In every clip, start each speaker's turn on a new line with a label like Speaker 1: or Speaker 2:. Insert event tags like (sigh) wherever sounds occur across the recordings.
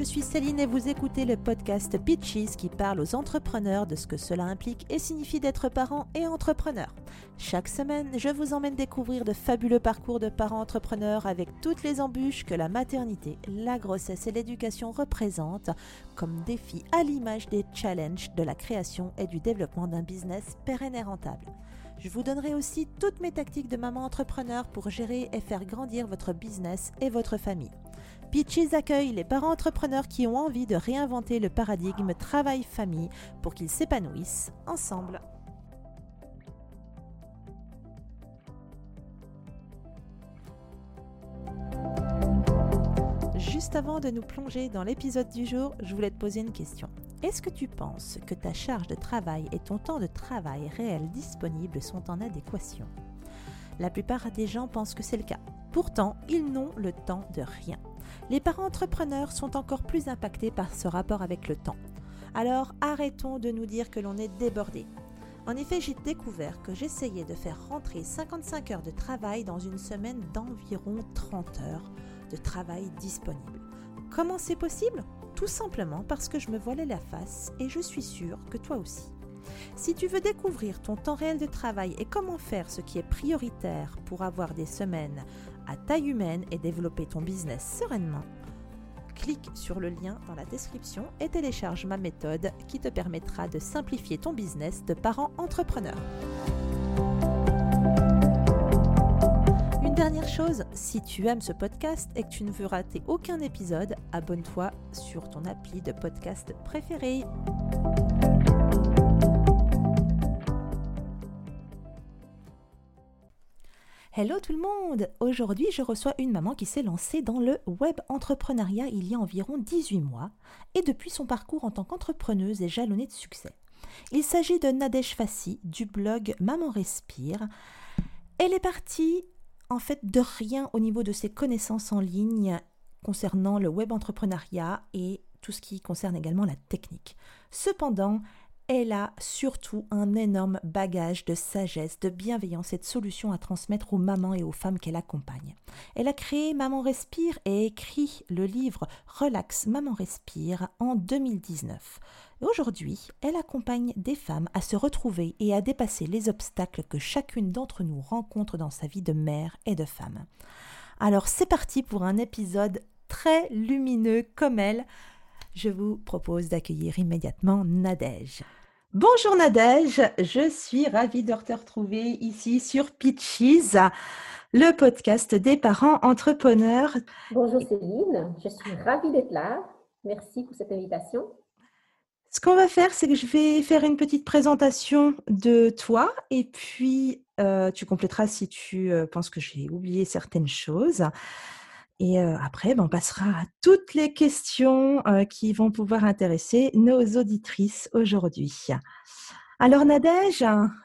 Speaker 1: je suis Céline et vous écoutez le podcast Pitches qui parle aux entrepreneurs de ce que cela implique et signifie d'être parent et entrepreneur. Chaque semaine, je vous emmène découvrir de fabuleux parcours de parents entrepreneurs avec toutes les embûches que la maternité, la grossesse et l'éducation représentent comme défis à l'image des challenges de la création et du développement d'un business pérenne et rentable. Je vous donnerai aussi toutes mes tactiques de maman entrepreneur pour gérer et faire grandir votre business et votre famille. Peaches accueille les parents entrepreneurs qui ont envie de réinventer le paradigme travail-famille pour qu'ils s'épanouissent ensemble. Juste avant de nous plonger dans l'épisode du jour, je voulais te poser une question. Est-ce que tu penses que ta charge de travail et ton temps de travail réel disponible sont en adéquation? La plupart des gens pensent que c'est le cas. Pourtant, ils n'ont le temps de rien. Les parents entrepreneurs sont encore plus impactés par ce rapport avec le temps. Alors arrêtons de nous dire que l'on est débordé. En effet, j'ai découvert que j'essayais de faire rentrer 55 heures de travail dans une semaine d'environ 30 heures de travail disponible. Comment c'est possible? Tout simplement parce que je me voilais la face et je suis sûre que toi aussi. Si tu veux découvrir ton temps réel de travail et comment faire ce qui est prioritaire pour avoir des semaines à taille humaine et développer ton business sereinement, clique sur le lien dans la description et télécharge ma méthode qui te permettra de simplifier ton business de parent entrepreneur. dernière chose, si tu aimes ce podcast et que tu ne veux rater aucun épisode, abonne-toi sur ton appli de podcast préféré. Hello tout le monde Aujourd'hui, je reçois une maman qui s'est lancée dans le web entrepreneuriat il y a environ 18 mois et depuis son parcours en tant qu'entrepreneuse est jalonnée de succès. Il s'agit de Nadège Fassi du blog Maman Respire. Elle est partie en fait de rien au niveau de ses connaissances en ligne concernant le web entrepreneuriat et tout ce qui concerne également la technique. Cependant, elle a surtout un énorme bagage de sagesse, de bienveillance et de solutions à transmettre aux mamans et aux femmes qu'elle accompagne. Elle a créé Maman Respire et écrit le livre Relax Maman Respire en 2019. Aujourd'hui, elle accompagne des femmes à se retrouver et à dépasser les obstacles que chacune d'entre nous rencontre dans sa vie de mère et de femme. Alors c'est parti pour un épisode très lumineux comme elle. Je vous propose d'accueillir immédiatement Nadège. Bonjour Nadège, je suis ravie de te retrouver ici sur Pitches, le podcast des parents entrepreneurs.
Speaker 2: Bonjour Céline, je suis ravie d'être là. Merci pour cette invitation.
Speaker 1: Ce qu'on va faire, c'est que je vais faire une petite présentation de toi et puis euh, tu compléteras si tu euh, penses que j'ai oublié certaines choses. Et après, ben, on passera à toutes les questions qui vont pouvoir intéresser nos auditrices aujourd'hui. Alors Nadège,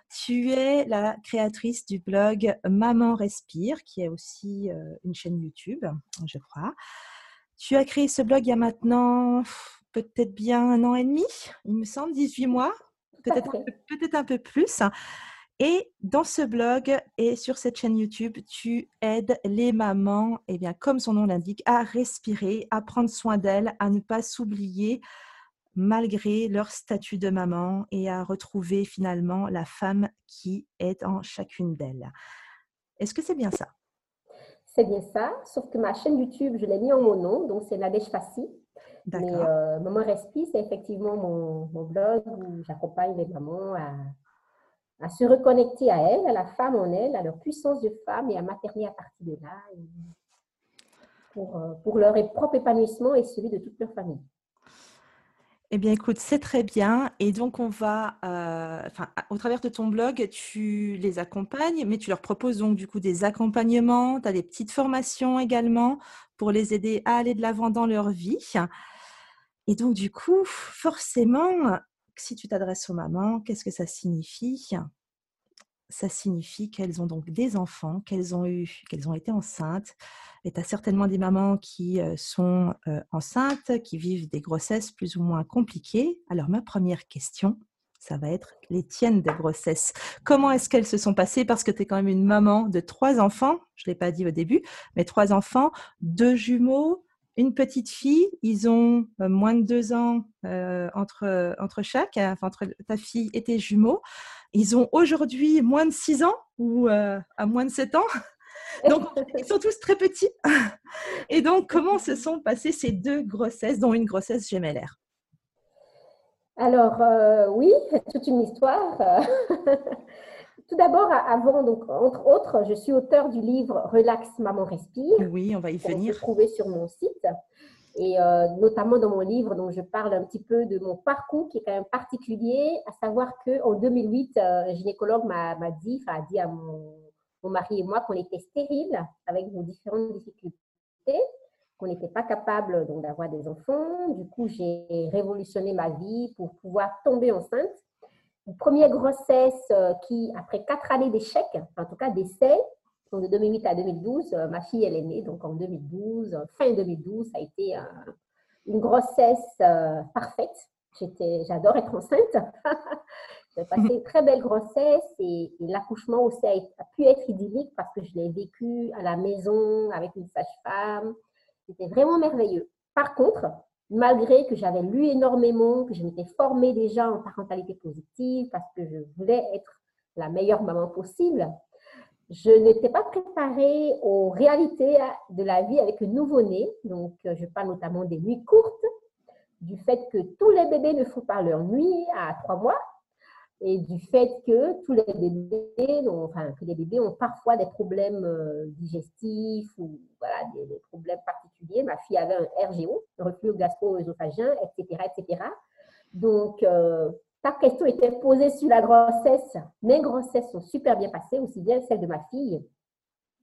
Speaker 1: tu es la créatrice du blog Maman Respire, qui est aussi une chaîne YouTube, je crois. Tu as créé ce blog il y a maintenant peut-être bien un an et demi, il me semble, 18 mois, peut-être peut un peu plus. Et dans ce blog et sur cette chaîne YouTube, tu aides les mamans, et eh bien, comme son nom l'indique, à respirer, à prendre soin d'elles, à ne pas s'oublier malgré leur statut de maman et à retrouver finalement la femme qui est en chacune d'elles. Est-ce que c'est bien ça?
Speaker 2: C'est bien ça, sauf que ma chaîne YouTube, je l'ai mis en mon nom, donc c'est Nadège Fassi. Mais euh, Maman Respire, c'est effectivement mon, mon blog où j'accompagne les mamans à à se reconnecter à elle, à la femme en elle, à leur puissance de femme et à materner à partir de là pour, euh, pour leur propre épanouissement et celui de toute leur famille.
Speaker 1: Eh bien, écoute, c'est très bien. Et donc, on va, euh, enfin, au travers de ton blog, tu les accompagnes, mais tu leur proposes donc du coup des accompagnements, tu as des petites formations également pour les aider à aller de l'avant dans leur vie. Et donc, du coup, forcément, si tu t'adresses aux mamans, qu'est-ce que ça signifie? Ça signifie qu'elles ont donc des enfants, qu'elles ont eu, qu'elles ont été enceintes. Et tu as certainement des mamans qui sont enceintes, qui vivent des grossesses plus ou moins compliquées. Alors ma première question, ça va être les tiennes de grossesse. Comment est-ce qu'elles se sont passées? Parce que tu es quand même une maman de trois enfants, je ne l'ai pas dit au début, mais trois enfants, deux jumeaux, une petite fille. Ils ont moins de deux ans entre, entre chaque, entre ta fille et tes jumeaux. Ils ont aujourd'hui moins de six ans ou à moins de sept ans. (laughs) Donc, ils sont tous très petits. Et donc, comment se sont passées ces deux grossesses, dont une grossesse gémellaire?
Speaker 2: Alors, oui, c'est toute une histoire. (laughs) Tout d'abord, avant, donc, entre autres, je suis auteur du livre Relax, maman respire.
Speaker 1: Oui, on va y venir.
Speaker 2: Vous trouver sur mon site. Et euh, notamment dans mon livre, dont je parle un petit peu de mon parcours qui est quand même particulier, à savoir qu'en 2008, un gynécologue m'a dit, enfin, a dit à mon, mon mari et moi qu'on était stériles avec nos différentes difficultés, qu'on n'était pas capable d'avoir des enfants. Du coup, j'ai révolutionné ma vie pour pouvoir tomber enceinte une première grossesse euh, qui, après quatre années d'échec, en tout cas d'essai, de 2008 à 2012, euh, ma fille, elle est née donc en 2012, euh, fin 2012, ça a été une grossesse parfaite. J'adore être enceinte. (laughs) J'ai passé une très belle grossesse et, l'accouchement aussi a, a, pu être idyllique parce que je l'ai vécu à la maison avec une sage-femme. C'était vraiment merveilleux. Par contre, malgré que j'avais lu énormément, que je m'étais formée déjà en parentalité positive parce que je voulais être la meilleure maman possible, je n'étais pas préparée aux réalités de la vie avec le nouveau-né. Donc, euh, je parle notamment des nuits courtes, du fait que tous les bébés ne font pas leur nuit à trois mois, et du fait que tous les bébés, enfin, que les bébés ont parfois des problèmes euh, digestifs ou voilà, des, problèmes particuliers. Ma fille avait un RGO, un reflux gastro-œsophagien, etc., etc. Donc, euh, question était posée sur la grossesse. Mes grossesses sont super bien passées, aussi bien celle de ma fille,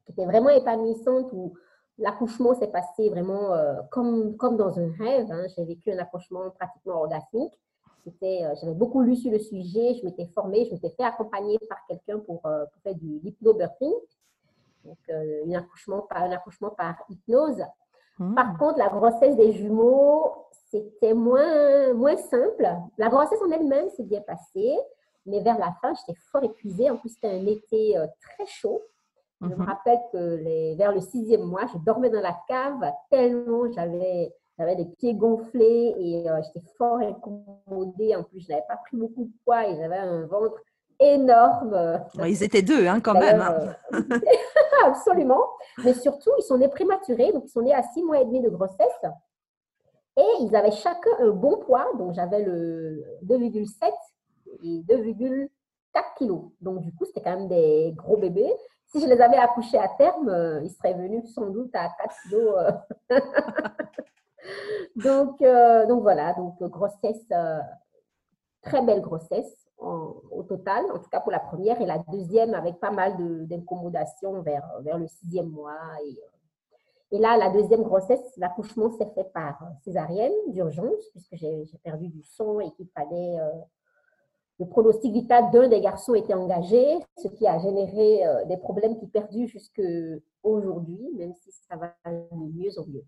Speaker 2: qui était vraiment épanouissante, où l'accouchement s'est passé vraiment euh, comme, comme dans un rêve. Hein. J'ai vécu un accouchement pratiquement orgasmique. Euh, j'avais beaucoup lu sur le sujet, je m'étais formée, je m'étais fait accompagner par quelqu'un pour, euh, pour, faire du hypnobirthing, donc un, accouchement par, un accouchement par hypnose. Hmm. Par contre, la grossesse des jumeaux, c'était moins, moins simple. La grossesse en elle-même s'est bien passée, mais vers la fin, j'étais fort épuisée. En plus, c'était un été très chaud. Je me mhm. rappelle que les, vers le sixième mois, je dormais dans la cave tellement j'avais j'avais les pieds gonflés et euh, j'étais fort incommodée. En plus, je n'avais pas pris beaucoup de poids et j'avais un ventre énorme.
Speaker 1: ils étaient deux, hein, quand même. Hein.
Speaker 2: Euh, (laughs) absolument. Mais surtout, ils sont nés prématurés, donc ils sont nés à six mois et demi de grossesse. Et ils avaient chacun un bon poids. Donc, j'avais le 2,7 et 2,4 kilos. Donc, du coup, c'était quand même des gros bébés. Si je les avais accouchés à terme, euh, ils seraient venus sans doute à 4 kilos. (laughs) donc, euh, donc voilà, donc grossesse, euh, très belle grossesse au total, en tout cas pour la première, et la deuxième avec pas mal d'incommodation vers, vers le sixième mois. Et là, la deuxième grossesse, l'accouchement s'est fait par césarienne d'urgence, puisque j'ai perdu du sang et qu'il fallait. Euh, le pronostic vital d'un des garçons était engagé, ce qui a généré des problèmes qui perdus jusqu'à aujourd'hui, même si ça va mieux en mieux.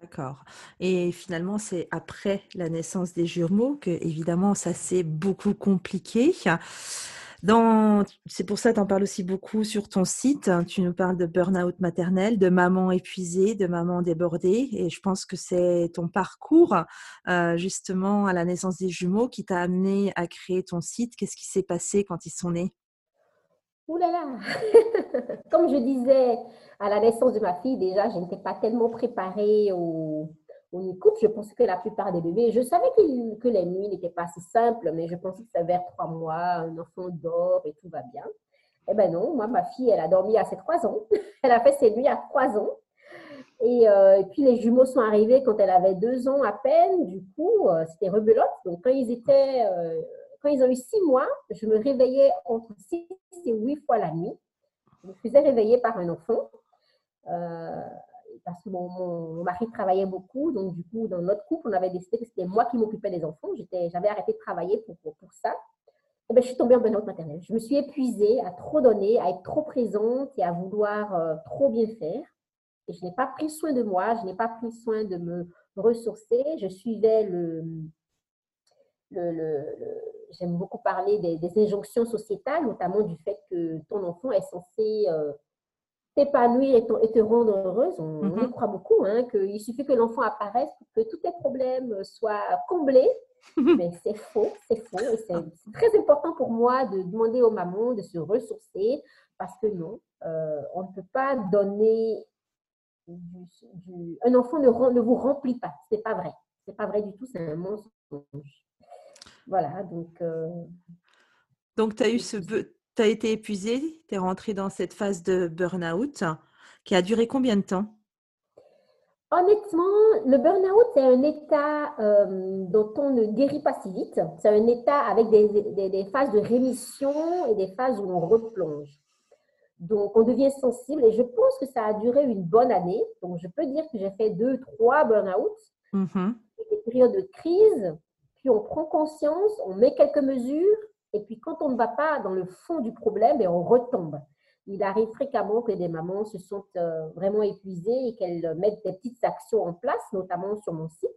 Speaker 1: D'accord. Et finalement, c'est après la naissance des jumeaux que, évidemment, ça s'est beaucoup compliqué. C'est pour ça que tu en parles aussi beaucoup sur ton site. Tu nous parles de burn-out maternel, de maman épuisée, de maman débordée. Et je pense que c'est ton parcours, euh, justement, à la naissance des jumeaux qui t'a amené à créer ton site. Qu'est-ce qui s'est passé quand ils sont nés?
Speaker 2: Ouh là là (laughs) Comme je disais, à la naissance de ma fille, déjà, je n'étais pas tellement préparée au, au couple. Je pensais que la plupart des bébés, je savais que, les nuits n'étaient pas si simples, mais je pensais que c'est vers trois mois, un enfant dort et tout va bien. Eh ben non, moi, ma fille, elle a dormi à ses trois ans. (laughs) elle a fait ses nuits à trois ans. Et, euh, puis les jumeaux sont arrivés quand elle avait deux ans à peine. Du coup, euh, c'était rebelote. Donc quand ils étaient, euh, quand ils ont eu six mois, je me réveillais entre six et huit fois la nuit. Je me faisais réveiller par un enfant. Parce que mon, mari travaillait beaucoup, donc du coup, dans notre couple, on avait décidé que c'était moi qui m'occupais des enfants. J'avais arrêté de travailler pour, pour, ça. Et eh bien, je suis tombée en burn-out maternel. Je me suis épuisée à trop donner, à être trop présente et à vouloir euh, trop bien faire. Et je n'ai pas pris soin de moi, je n'ai pas pris soin de me ressourcer. Je suivais le, le, j'aime beaucoup parler des, injonctions sociétales, notamment du fait que ton enfant est censé euh, t'épanouir et, te rendre heureuse. On, y mhm. croit beaucoup, hein, qu'il suffit que l'enfant apparaisse pour que tous tes problèmes soient comblés. (laughs) Mais c'est faux, c'est faux. Et c'est très important pour moi de demander aux mamans de se ressourcer parce que non, euh, on ne peut pas donner un enfant ne, ne vous remplit pas. C'est pas vrai. C'est pas vrai du tout. C'est un mensonge. Voilà. Donc. Euh,
Speaker 1: donc, tu as eu ce, tu as été épuisée, tu es rentrée dans cette phase de burn-out qui a duré combien de temps?
Speaker 2: Honnêtement, le burn-out, c'est un état euh, dont on ne guérit pas si vite. C'est un état avec des, phases de rémission et des phases où on replonge. Donc, on devient sensible et je pense que ça a duré une bonne année. Donc, je peux dire que j'ai fait deux, trois burn-out, mmh des périodes de crise, puis on prend conscience, on met quelques mesures et puis, quand on ne va pas dans le fond du problème, et on retombe. Il arrive fréquemment que des mamans se sentent euh, vraiment épuisées et qu'elles mettent des petites actions en place, notamment sur mon site,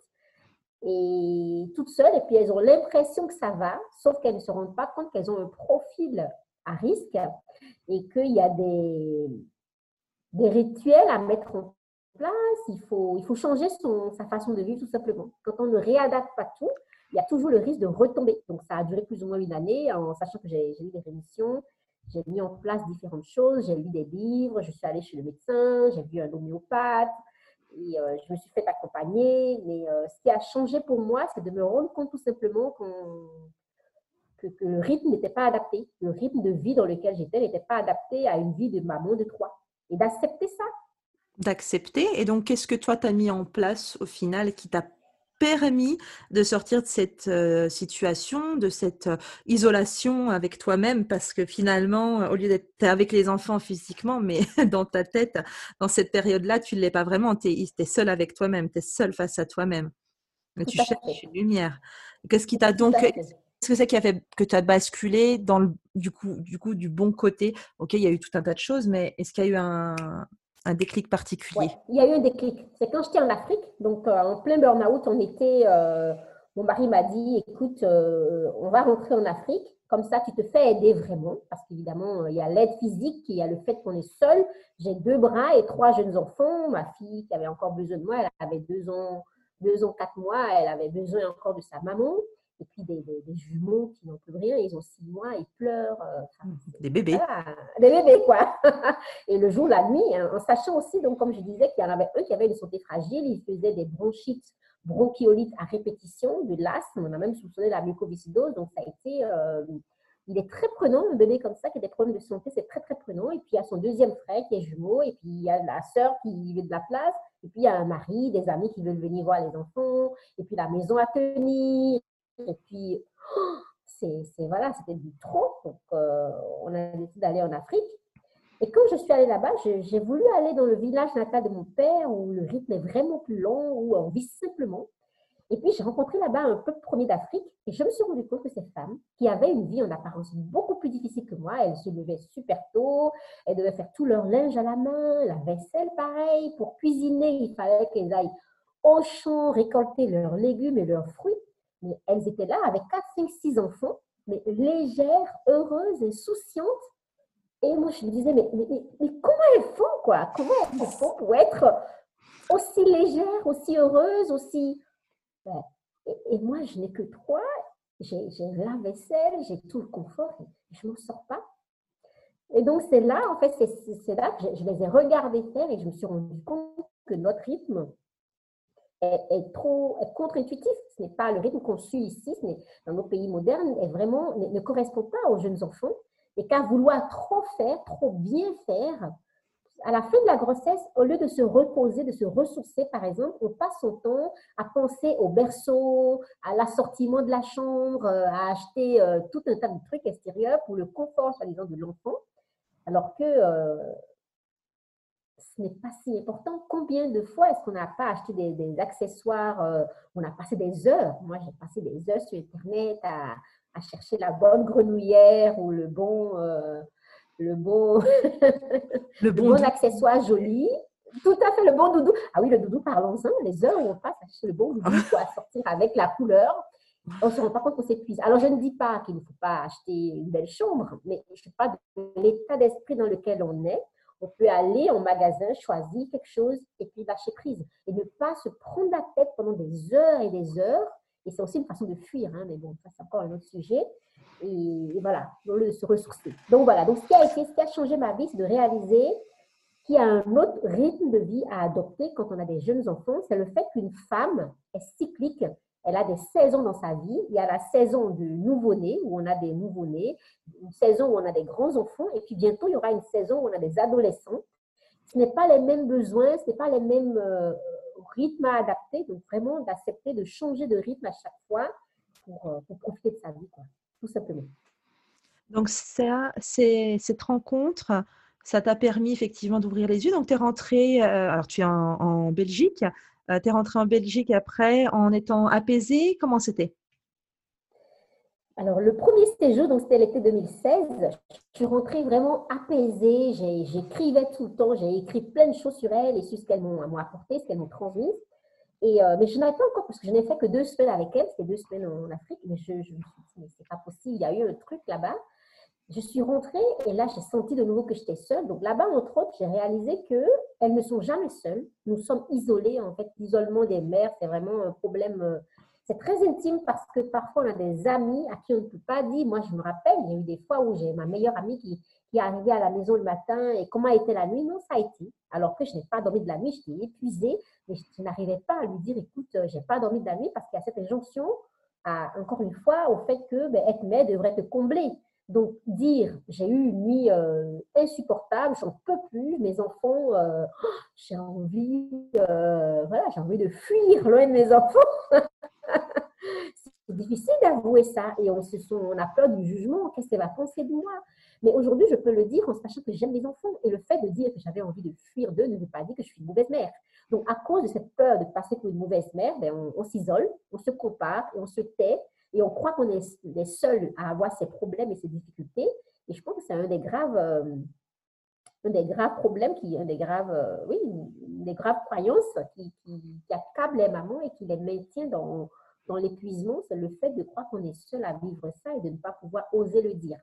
Speaker 2: et toutes seules, et puis elles ont l'impression que ça va, sauf qu'elles ne se rendent pas compte qu'elles ont un profil à risque et qu'il y a des, des rituels à mettre en place. Il faut, il faut changer son, sa façon de vivre tout simplement. Quand on ne réadapte pas tout, il y a toujours le risque de retomber. Donc, ça a duré plus ou moins une année en sachant que j'ai eu des rémissions. J'ai mis en place différentes choses. J'ai lu des livres, je suis allée chez le médecin, j'ai vu un homéopathe et euh, je me suis fait accompagner. Mais euh, ce qui a changé pour moi, c'est de me rendre compte tout simplement que, le rythme n'était pas adapté. Le rythme de vie dans lequel j'étais n'était pas adapté à une vie de maman de trois. Et d'accepter ça.
Speaker 1: D'accepter. Et donc, qu'est-ce que toi, tu as mis en place au final qui t'a permis de sortir de cette euh, situation, de cette euh, isolation avec toi-même, parce que finalement, au lieu d'être avec les enfants physiquement, mais (laughs) dans ta tête, dans cette période-là, tu ne l'es pas vraiment, tu es, seul avec toi-même, tu es seul face à toi-même. Tu cherches une lumière. Qu'est-ce qui t'a donc... Qu'est-ce que c'est qui a fait que tu as basculé dans le, du, coup, du coup du bon côté? Ok, il y a eu tout un tas de choses, mais est-ce qu'il y a eu un, un déclic particulier
Speaker 2: Il y a eu un déclic. C'est quand j'étais en Afrique, donc euh, en plein burn-out, on était. Euh, mon mari m'a dit écoute, euh, on va rentrer en Afrique. Comme ça, tu te fais aider vraiment. Parce qu'évidemment, il y a l'aide physique, il y a le fait qu'on est seul. J'ai deux bras et trois jeunes enfants. Ma fille qui avait encore besoin de moi, elle avait deux ans, deux ans, quatre mois. Elle avait besoin encore de sa maman et puis des, jumeaux qui n'ont plus rien, ils ont six mois, ils pleurent.
Speaker 1: Euh, des bébés.
Speaker 2: des bébés, quoi. (laughs) et le jour, la nuit, hein, en sachant aussi, donc comme je disais, qu'il y en avait un qui avait une santé fragile, il faisait des bronchites, bronchiolites à répétition, de l'asthme, on a même soupçonné la mucoviscidose, donc ça a été... Euh, il est très prenant, un bébé comme ça qui a des problèmes de santé, c'est très très prenant. Et puis il y a son deuxième frère qui est jumeau, et puis il y a la sœur qui veut de la place, et puis il y a un mari, des amis qui veulent venir voir les enfants, et puis la maison à tenir, et puis, c'est, voilà, c'était du trop. Donc, euh, on a décidé d'aller en Afrique. Et quand je suis allée là-bas, j'ai voulu aller dans le village natal de mon père où le rythme est vraiment plus long, où on vit simplement. Et puis, j'ai rencontré là-bas un peuple premier d'Afrique et je me suis rendu compte que ces femmes, qui avaient une vie en apparence beaucoup plus difficile que moi, elles se levaient super tôt, elles devaient faire tout leur linge à la main, la vaisselle pareil. Pour cuisiner, il fallait qu'elles aillent au champ récolter leurs légumes et leurs fruits mais elles étaient là avec 4, 5, 6 enfants, mais légères, heureuses, et souciantes. Et moi, je me disais, mais, mais, comment elles font, quoi? Comment elles (laughs) font pour être aussi légères, aussi heureuses, aussi... Ben, et, moi, je n'ai que trois, j'ai la vaisselle, j'ai tout le confort, je ne m'en sors pas. Et donc, c'est là, en fait, c'est là que je, je les ai regardées faire et je me suis rendu compte que notre rythme, est, trop contre-intuitif. Ce n'est pas le rythme qu'on suit ici, dans nos pays modernes, est vraiment, ne, correspond pas aux jeunes enfants. Et qu'à vouloir trop faire, trop bien faire, à la fin de la grossesse, au lieu de se reposer, de se ressourcer, par exemple, on passe son temps à penser au berceau, à l'assortiment de la chambre, à acheter euh, tout un tas de trucs extérieurs pour le confort, soi-disant, de l'enfant. Alors que euh, n'est pas si important. Combien de fois est-ce qu'on n'a pas acheté des, accessoires euh, On a passé des heures? Moi, j'ai passé des heures sur Internet à, chercher la bonne grenouillère ou le bon, euh, le bon, (laughs) le bon, accessoire joli. Tout à fait, le bon doudou. Ah oui, le doudou, parlons-en. Les heures où on passe à chercher le bon doudou pour (laughs) sortir avec la couleur. On ne se rend pas compte qu'on s'épuise. Alors, je ne dis pas qu'il ne faut pas acheter une belle chambre, mais je ne sais pas de l'état d'esprit dans lequel on est On peut aller en magasin, choisir quelque chose et puis lâcher prise. Et ne pas se prendre la tête pendant des heures et des heures. Et c'est aussi une façon de fuir, hein, mais bon, ça c'est encore un autre sujet. Et, voilà, le, se ressourcer. Donc voilà, ce qui a été, ce qui a changé ma vie, c'est de réaliser qu'il y a un autre rythme de vie à adopter quand on a des jeunes enfants. C'est le fait qu'une femme est cyclique elle a des saisons dans sa vie. Il y a la saison du nouveau-né, où on a des nouveau-nés, une saison où on a des grands-enfants, et puis bientôt, il y aura une saison où on a des adolescents. Ce n'est pas les mêmes besoins, ce n'est pas les mêmes euh, rythmes à adapter. Donc, vraiment, d'accepter de changer de rythme à chaque fois pour, euh, profiter de sa vie, tout simplement.
Speaker 1: Donc, ça, cette rencontre, ça t'a permis effectivement d'ouvrir les yeux. Donc, tu es rentrée, euh, alors tu es en Belgique, euh, tu es rentrée en Belgique après en étant apaisée. Comment c'était?
Speaker 2: Alors, le premier séjour, donc c'était l'été 2016, je suis rentrée vraiment apaisée. J'écrivais tout le temps, j'ai écrit plein de choses sur elle et sur ce qu'elles m'ont apporté, ce qu'elles m'ont transmis. Et, euh, mais je n'avais pas encore, parce que je n'ai fait que deux semaines avec elle, c'était deux semaines en Afrique, mais je, me suis dit, mais c'est pas possible, il y a eu un truc là-bas. Je suis rentrée et là, j'ai senti de nouveau que j'étais seule. Donc là-bas, entre autres, j'ai réalisé qu'elles ne sont jamais seules. Nous sommes isolés. En fait, l'isolement des mères, c'est vraiment un problème. Euh, c'est très intime parce que parfois, on a des amis à qui on ne peut pas dire. Moi, je me rappelle, il y a eu des fois où j'ai ma meilleure amie qui, est arrivée à la maison le matin et comment a été la nuit? Non, ça a été. Alors que je n'ai pas dormi de la nuit, j'étais épuisée, mais je, n'arrivais pas à lui dire, écoute, euh, j'ai pas dormi de la nuit parce qu'il y a cette injonction, à, encore une fois, au fait que ben, être mère devrait te combler. Donc, dire j'ai eu une nuit euh, insupportable, j'en peux plus, mes enfants, euh, j'ai envie, euh, j'ai envie de fuir loin de mes enfants. (laughs) c'est difficile d'avouer ça et on, se on a peur du jugement, qu'est-ce qu'elle va penser de moi? Mais aujourd'hui, je peux le dire en sachant que j'aime mes enfants et le fait de dire que j'avais envie de fuir d'eux ne veut pas dire que je suis une mauvaise mère. Donc, à cause de cette peur de passer pour une mauvaise mère, ben, on s'isole, on se compare et on se tait et on croit qu'on est les seuls à avoir ces problèmes et ces difficultés. Et je pense que c'est un des graves, euh, un des graves problèmes, qui, un des graves, euh, oui, des graves croyances qui, qui, qui, accablent les mamans et qui les maintient dans, dans l'épuisement. C'est le fait de croire qu'on est seul à vivre ça et de ne pas pouvoir oser le dire.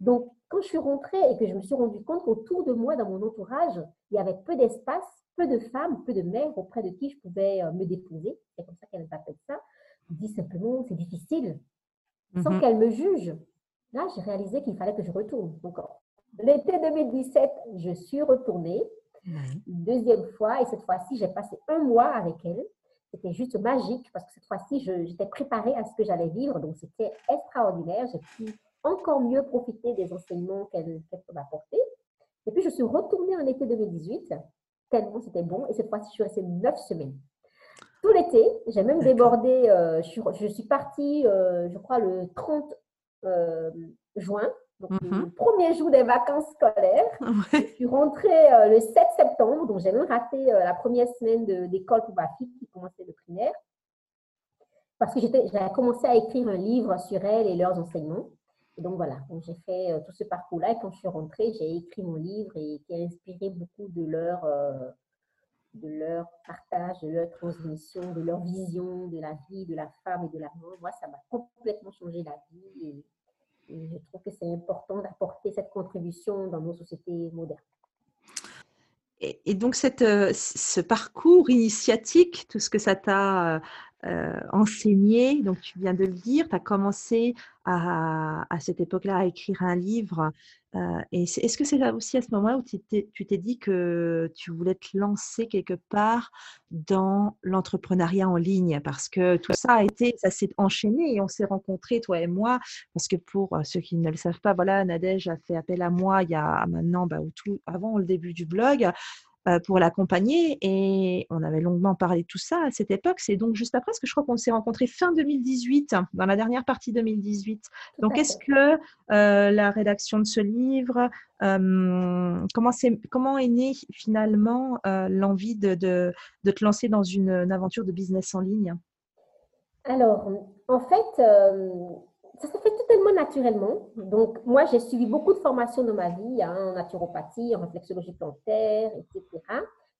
Speaker 2: Donc, quand je suis rentrée et que je me suis rendu compte qu'autour de moi, dans mon entourage, il y avait peu d'espace, peu de femmes, peu de mères auprès de qui je pouvais euh, me déposer, c'est comme ça qu'elles appellent ça, dit simplement, c'est difficile, sans mhm. qu'elle me juge. Là, j'ai réalisé qu'il fallait que je retourne encore. L'été 2017, je suis retournée, deuxième fois, et cette fois-ci, j'ai passé un mois avec elle. C'était juste magique parce que cette fois-ci, j'étais préparée à ce que j'allais vivre, donc c'était extraordinaire. J'ai pu encore mieux profiter des enseignements qu'elle qu m'apporter. Et puis, je suis retournée en été 2018, tellement c'était bon, et cette fois-ci, je suis restée neuf semaines tout l'été. J'ai même débordé. Euh, je, suis partie, euh, je crois, le 30 euh, juin, donc le mhm. premier jour des vacances scolaires. (laughs) Je suis rentrée le 7 septembre, donc j'ai même raté la première semaine d'école pour ma fille qui commençait le primaire. Parce que j'avais commencé à écrire un livre sur elle et leurs enseignements. Et donc voilà, j'ai fait tout ce parcours-là et quand je suis rentrée, j'ai écrit mon livre et qui a inspiré beaucoup de leurs de leur partage, de leur transmission, de leur vision de la vie, de la femme et de l'amour. Moi, ça m'a complètement changé la vie et, je trouve que c'est important d'apporter cette contribution dans nos sociétés modernes.
Speaker 1: Et, donc, cette, euh, ce parcours initiatique, tout ce que ça t'a euh, enseigné, donc tu viens de le dire, tu as commencé à, à cette époque-là à écrire un livre. Euh, est-ce que c'est aussi à ce moment-là où tu t'es dit que tu voulais te lancer quelque part dans l'entrepreneuriat en ligne? Parce que tout ça a été, ça s'est enchaîné et on s'est rencontrés, toi et moi. Parce que pour euh, ceux qui ne le savent pas, voilà, Nadège a fait appel à moi il y a maintenant, bah, avant le début du blog, pour l'accompagner. Et on avait longuement parlé de tout ça à cette époque. C'est donc juste après, parce que je crois qu'on s'est rencontrés fin 2018, dans la dernière partie 2018. donc, est-ce que euh, la rédaction de ce livre, euh, comment, est, comment est née finalement l'envie de, de, de, te lancer dans une, une, aventure de business en ligne?
Speaker 2: Alors, en fait, ça se fait totalement naturellement. Donc, moi, j'ai suivi beaucoup de formations dans ma vie, hein, en naturopathie, en réflexologie plantaire, etc.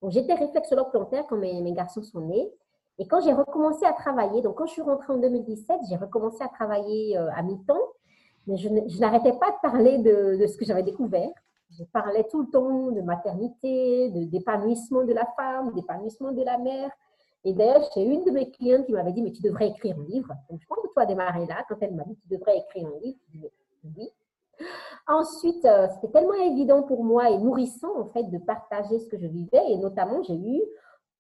Speaker 2: Donc, j'étais réflexologue plantaire quand mes, garçons sont nés. Et quand j'ai recommencé à travailler, donc quand je suis rentrée en 2017, j'ai recommencé à travailler euh, à mi-temps, mais je, n'arrêtais pas de parler de ce que j'avais découvert. je parlais tout le temps de maternité, d'épanouissement de, la femme, d'épanouissement de la mère. Et d'ailleurs, j'ai une de mes clientes qui m'avait dit, mais tu devrais écrire un livre. Donc, je pense que tu as démarré là, quand elle m'a dit, tu devrais écrire un livre. Je dit, oui. Ensuite, euh, c'était tellement évident pour moi et nourrissant, en fait, de partager ce que je vivais. Et notamment, j'ai eu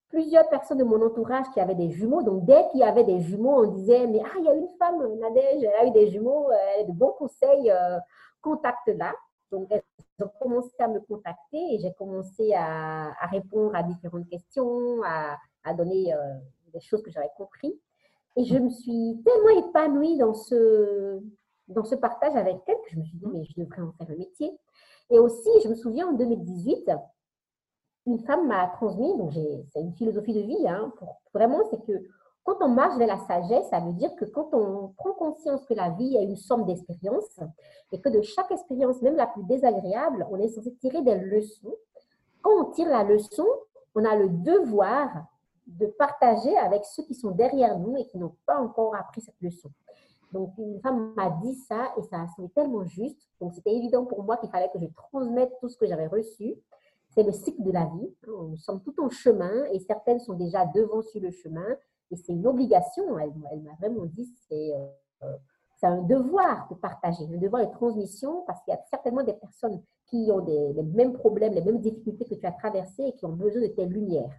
Speaker 2: plusieurs personnes de mon entourage qui avaient des jumeaux. Donc, dès qu'il y avait des jumeaux, on disait, mais ah, il y a une femme, Nadège, elle a eu des jumeaux, elle a de bons conseils, euh, contacte-la. Donc, elles ont commencé à me contacter et j'ai commencé à, répondre à différentes questions, à, donner euh, des choses que j'avais compris. Et je me suis tellement épanouie dans ce, dans ce partage avec elle que je me suis dit, mais je devrais en faire un métier. Et aussi, je me souviens en 2018, une femme m'a transmis, donc c'est une philosophie de vie, hein, pour, vraiment, c'est que quand on marche vers la sagesse, ça veut dire que quand on prend conscience que la vie est une somme d'expériences et que de chaque expérience, même la plus désagréable, on est censé tirer des leçons. Quand on tire la leçon, on a le devoir de partager avec ceux qui sont derrière nous et qui n'ont pas encore appris cette leçon. Donc, une femme m'a dit ça et ça a semblé tellement juste. Donc, c'était évident pour moi qu'il fallait que je transmette tout ce que j'avais reçu. C'est le cycle de la vie. Nous sommes tout en chemin et certaines sont déjà devant sur le chemin. Et c'est une obligation. Elle, m'a vraiment dit c'est euh, c'est un devoir de partager, un devoir de transmission parce qu'il y a certainement des personnes qui ont des, les mêmes problèmes, les mêmes difficultés que tu as traversées et qui ont besoin de tes lumières.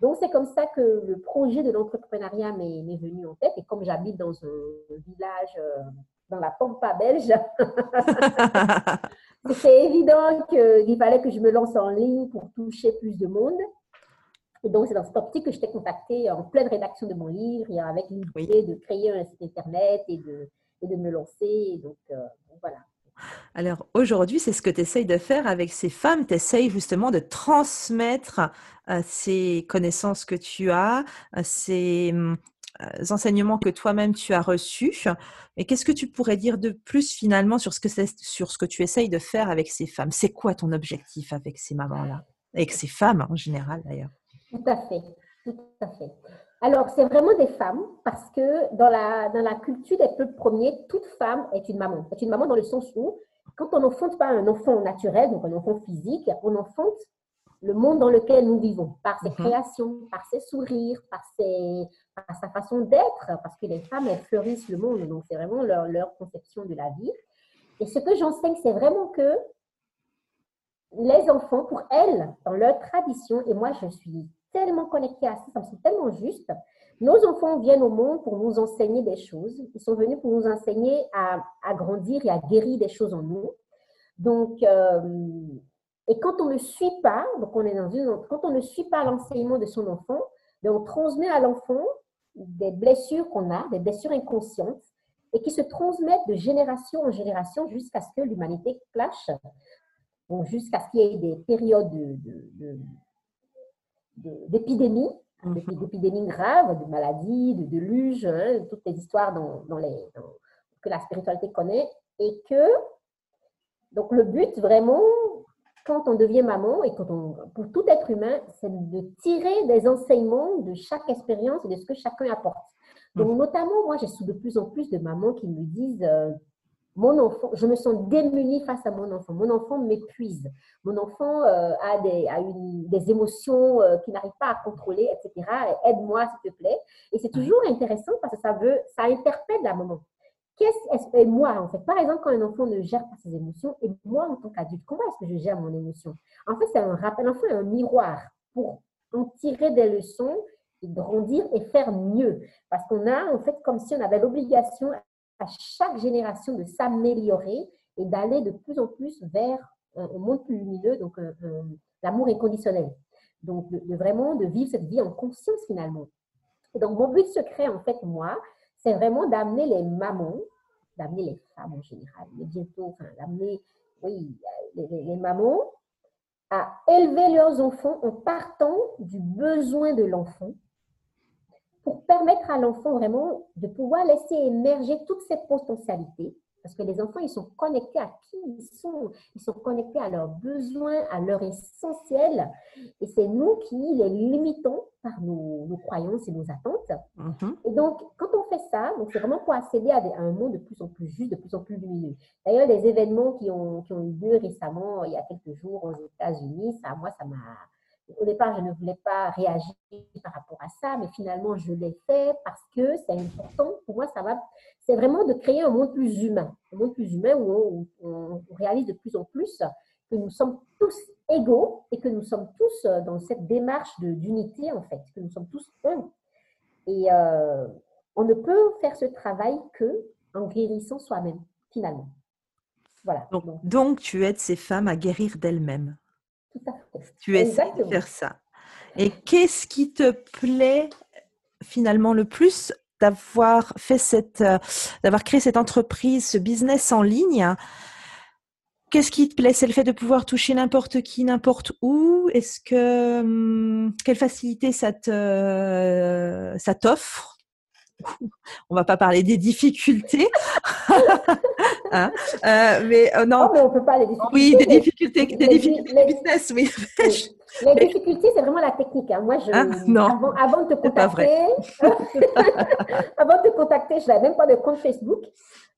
Speaker 2: Donc, c'est comme ça que le projet de l'entrepreneuriat m'est venu en tête. Et comme j'habite dans un village euh, dans la Pampa belge, (laughs) (laughs) c'était évident qu'il fallait que je me lance en ligne pour toucher plus de monde. Et donc, c'est dans cette optique que je t'ai contacté en pleine rédaction de mon livre, et avec l'idée de créer un site Internet et de, de me lancer. donc, euh, voilà.
Speaker 1: Alors aujourd'hui, c'est ce que tu essayes de faire avec ces femmes. Tu essayes justement de transmettre euh, ces connaissances que tu as, euh, ces enseignements que toi-même tu as reçus. Et qu'est-ce que tu pourrais dire de plus finalement sur ce que, sur ce que tu essayes de faire avec ces femmes? C'est quoi ton objectif avec ces mamans-là? Avec ces femmes en général d'ailleurs?
Speaker 2: Tout à fait, tout à fait. Alors, c'est vraiment des femmes parce que dans la, dans la culture des peuples premiers, toute femme est une maman. C'est une maman dans le sens où, quand on n'enfante pas un enfant naturel, donc un enfant physique, on enfante le monde dans lequel nous vivons, par ses mhm. créations, par ses sourires, par, ses, par sa façon d'être, parce que les femmes, elles fleurissent le monde, donc c'est vraiment leur, leur conception de la vie. Et ce que j'enseigne, c'est vraiment que les enfants, pour elles, dans leur tradition, et moi je suis tellement connectés à ça, ça me semble tellement juste. Nos enfants viennent au monde pour nous enseigner des choses. Ils sont venus pour nous enseigner à, grandir et à guérir des choses en nous. Donc, euh, et quand on ne suit pas, donc on est dans une, quand on ne suit pas l'enseignement de son enfant, ben, on transmet à l'enfant des blessures qu'on a, des blessures inconscientes, et qui se transmettent de génération en génération jusqu'à ce que l'humanité clash, jusqu'à ce qu'il y ait des périodes de. D'épidémies graves, de maladies, de deluges, hein, toutes les histoires dans, les, que la spiritualité connaît. Et que, donc le but vraiment, quand on devient maman et quand on, pour tout être humain, c'est de tirer des enseignements de chaque expérience et de ce que chacun apporte. Donc, mhm. notamment, moi, j'ai de plus en plus de mamans qui me disent euh, mon enfant, je me sens démunie face à mon enfant. Mon enfant m'épuise. Mon enfant euh, a, des, a une, des émotions euh, qu'il n'arrive pas à contrôler, etc. Aide-moi, s'il te plaît. Et c'est toujours intéressant parce que ça veut, ça interpelle la maman. Qu'est-ce et moi, en fait, par exemple, quand un enfant ne gère pas ses émotions, et moi, en tant qu'adulte, comment est-ce que je gère mon émotion? En fait, c'est un rappel. L'enfant est un miroir pour en tirer des leçons et grandir et faire mieux. Parce qu'on a, en fait, comme si on avait l'obligation à chaque génération de s'améliorer et d'aller de plus en plus vers un, monde plus lumineux, donc l'amour inconditionnel. Donc, de, vraiment de vivre cette vie en conscience finalement. Et donc, mon but secret, en fait, moi, c'est vraiment d'amener les mamans, d'amener les femmes en général, mais bientôt, enfin, d'amener, oui, les mamans à élever leurs enfants en partant du besoin de l'enfant pour permettre à l'enfant vraiment de pouvoir laisser émerger toutes ses potentialités Parce que les enfants, ils sont connectés à qui ils sont. Ils sont connectés à leurs besoins, à leur essentiel. Et c'est nous qui les limitons par nos, croyances et nos attentes. Mm-hmm. Et donc, quand on fait ça, c'est vraiment pour accéder à, un monde de plus en plus juste, de plus en plus lumineux. D'ailleurs, les événements qui ont, qui ont eu lieu récemment, il y a quelques jours aux États-Unis, ça, moi, ça m'a au départ, je ne voulais pas réagir par rapport à ça, mais finalement, je l'ai fait parce que c'est important. Pour moi, ça va. C'est vraiment de créer un monde plus humain, un monde plus humain où on, réalise de plus en plus que nous sommes tous égaux et que nous sommes tous dans cette démarche d'unité, en fait, que nous sommes tous un. Et euh, on ne peut faire ce travail que en guérissant soi-même, finalement.
Speaker 1: Voilà. donc, tu aides ces femmes à guérir d'elles-mêmes. Tu essaies de faire ça. Et qu'est-ce qui te plaît finalement le plus d'avoir fait cette, euh, d'avoir créé cette entreprise, ce business en ligne? Qu'est-ce qui te plaît? C'est le fait de pouvoir toucher n'importe qui, n'importe où? Est-ce que hum, quelle facilité ça te, ça t'offre? (laughs) On va pas parler des difficultés. (laughs)
Speaker 2: hein euh, mais euh, non. Oh, mais on peut pas les difficultés.
Speaker 1: Oui, des difficultés, des difficultés de business, oui. (laughs)
Speaker 2: Les difficultés, c'est vraiment la technique. Hein. Moi, je, ah, non, avant, avant, de te contacter, (laughs) avant de te contacter, je n'avais même pas de compte Facebook.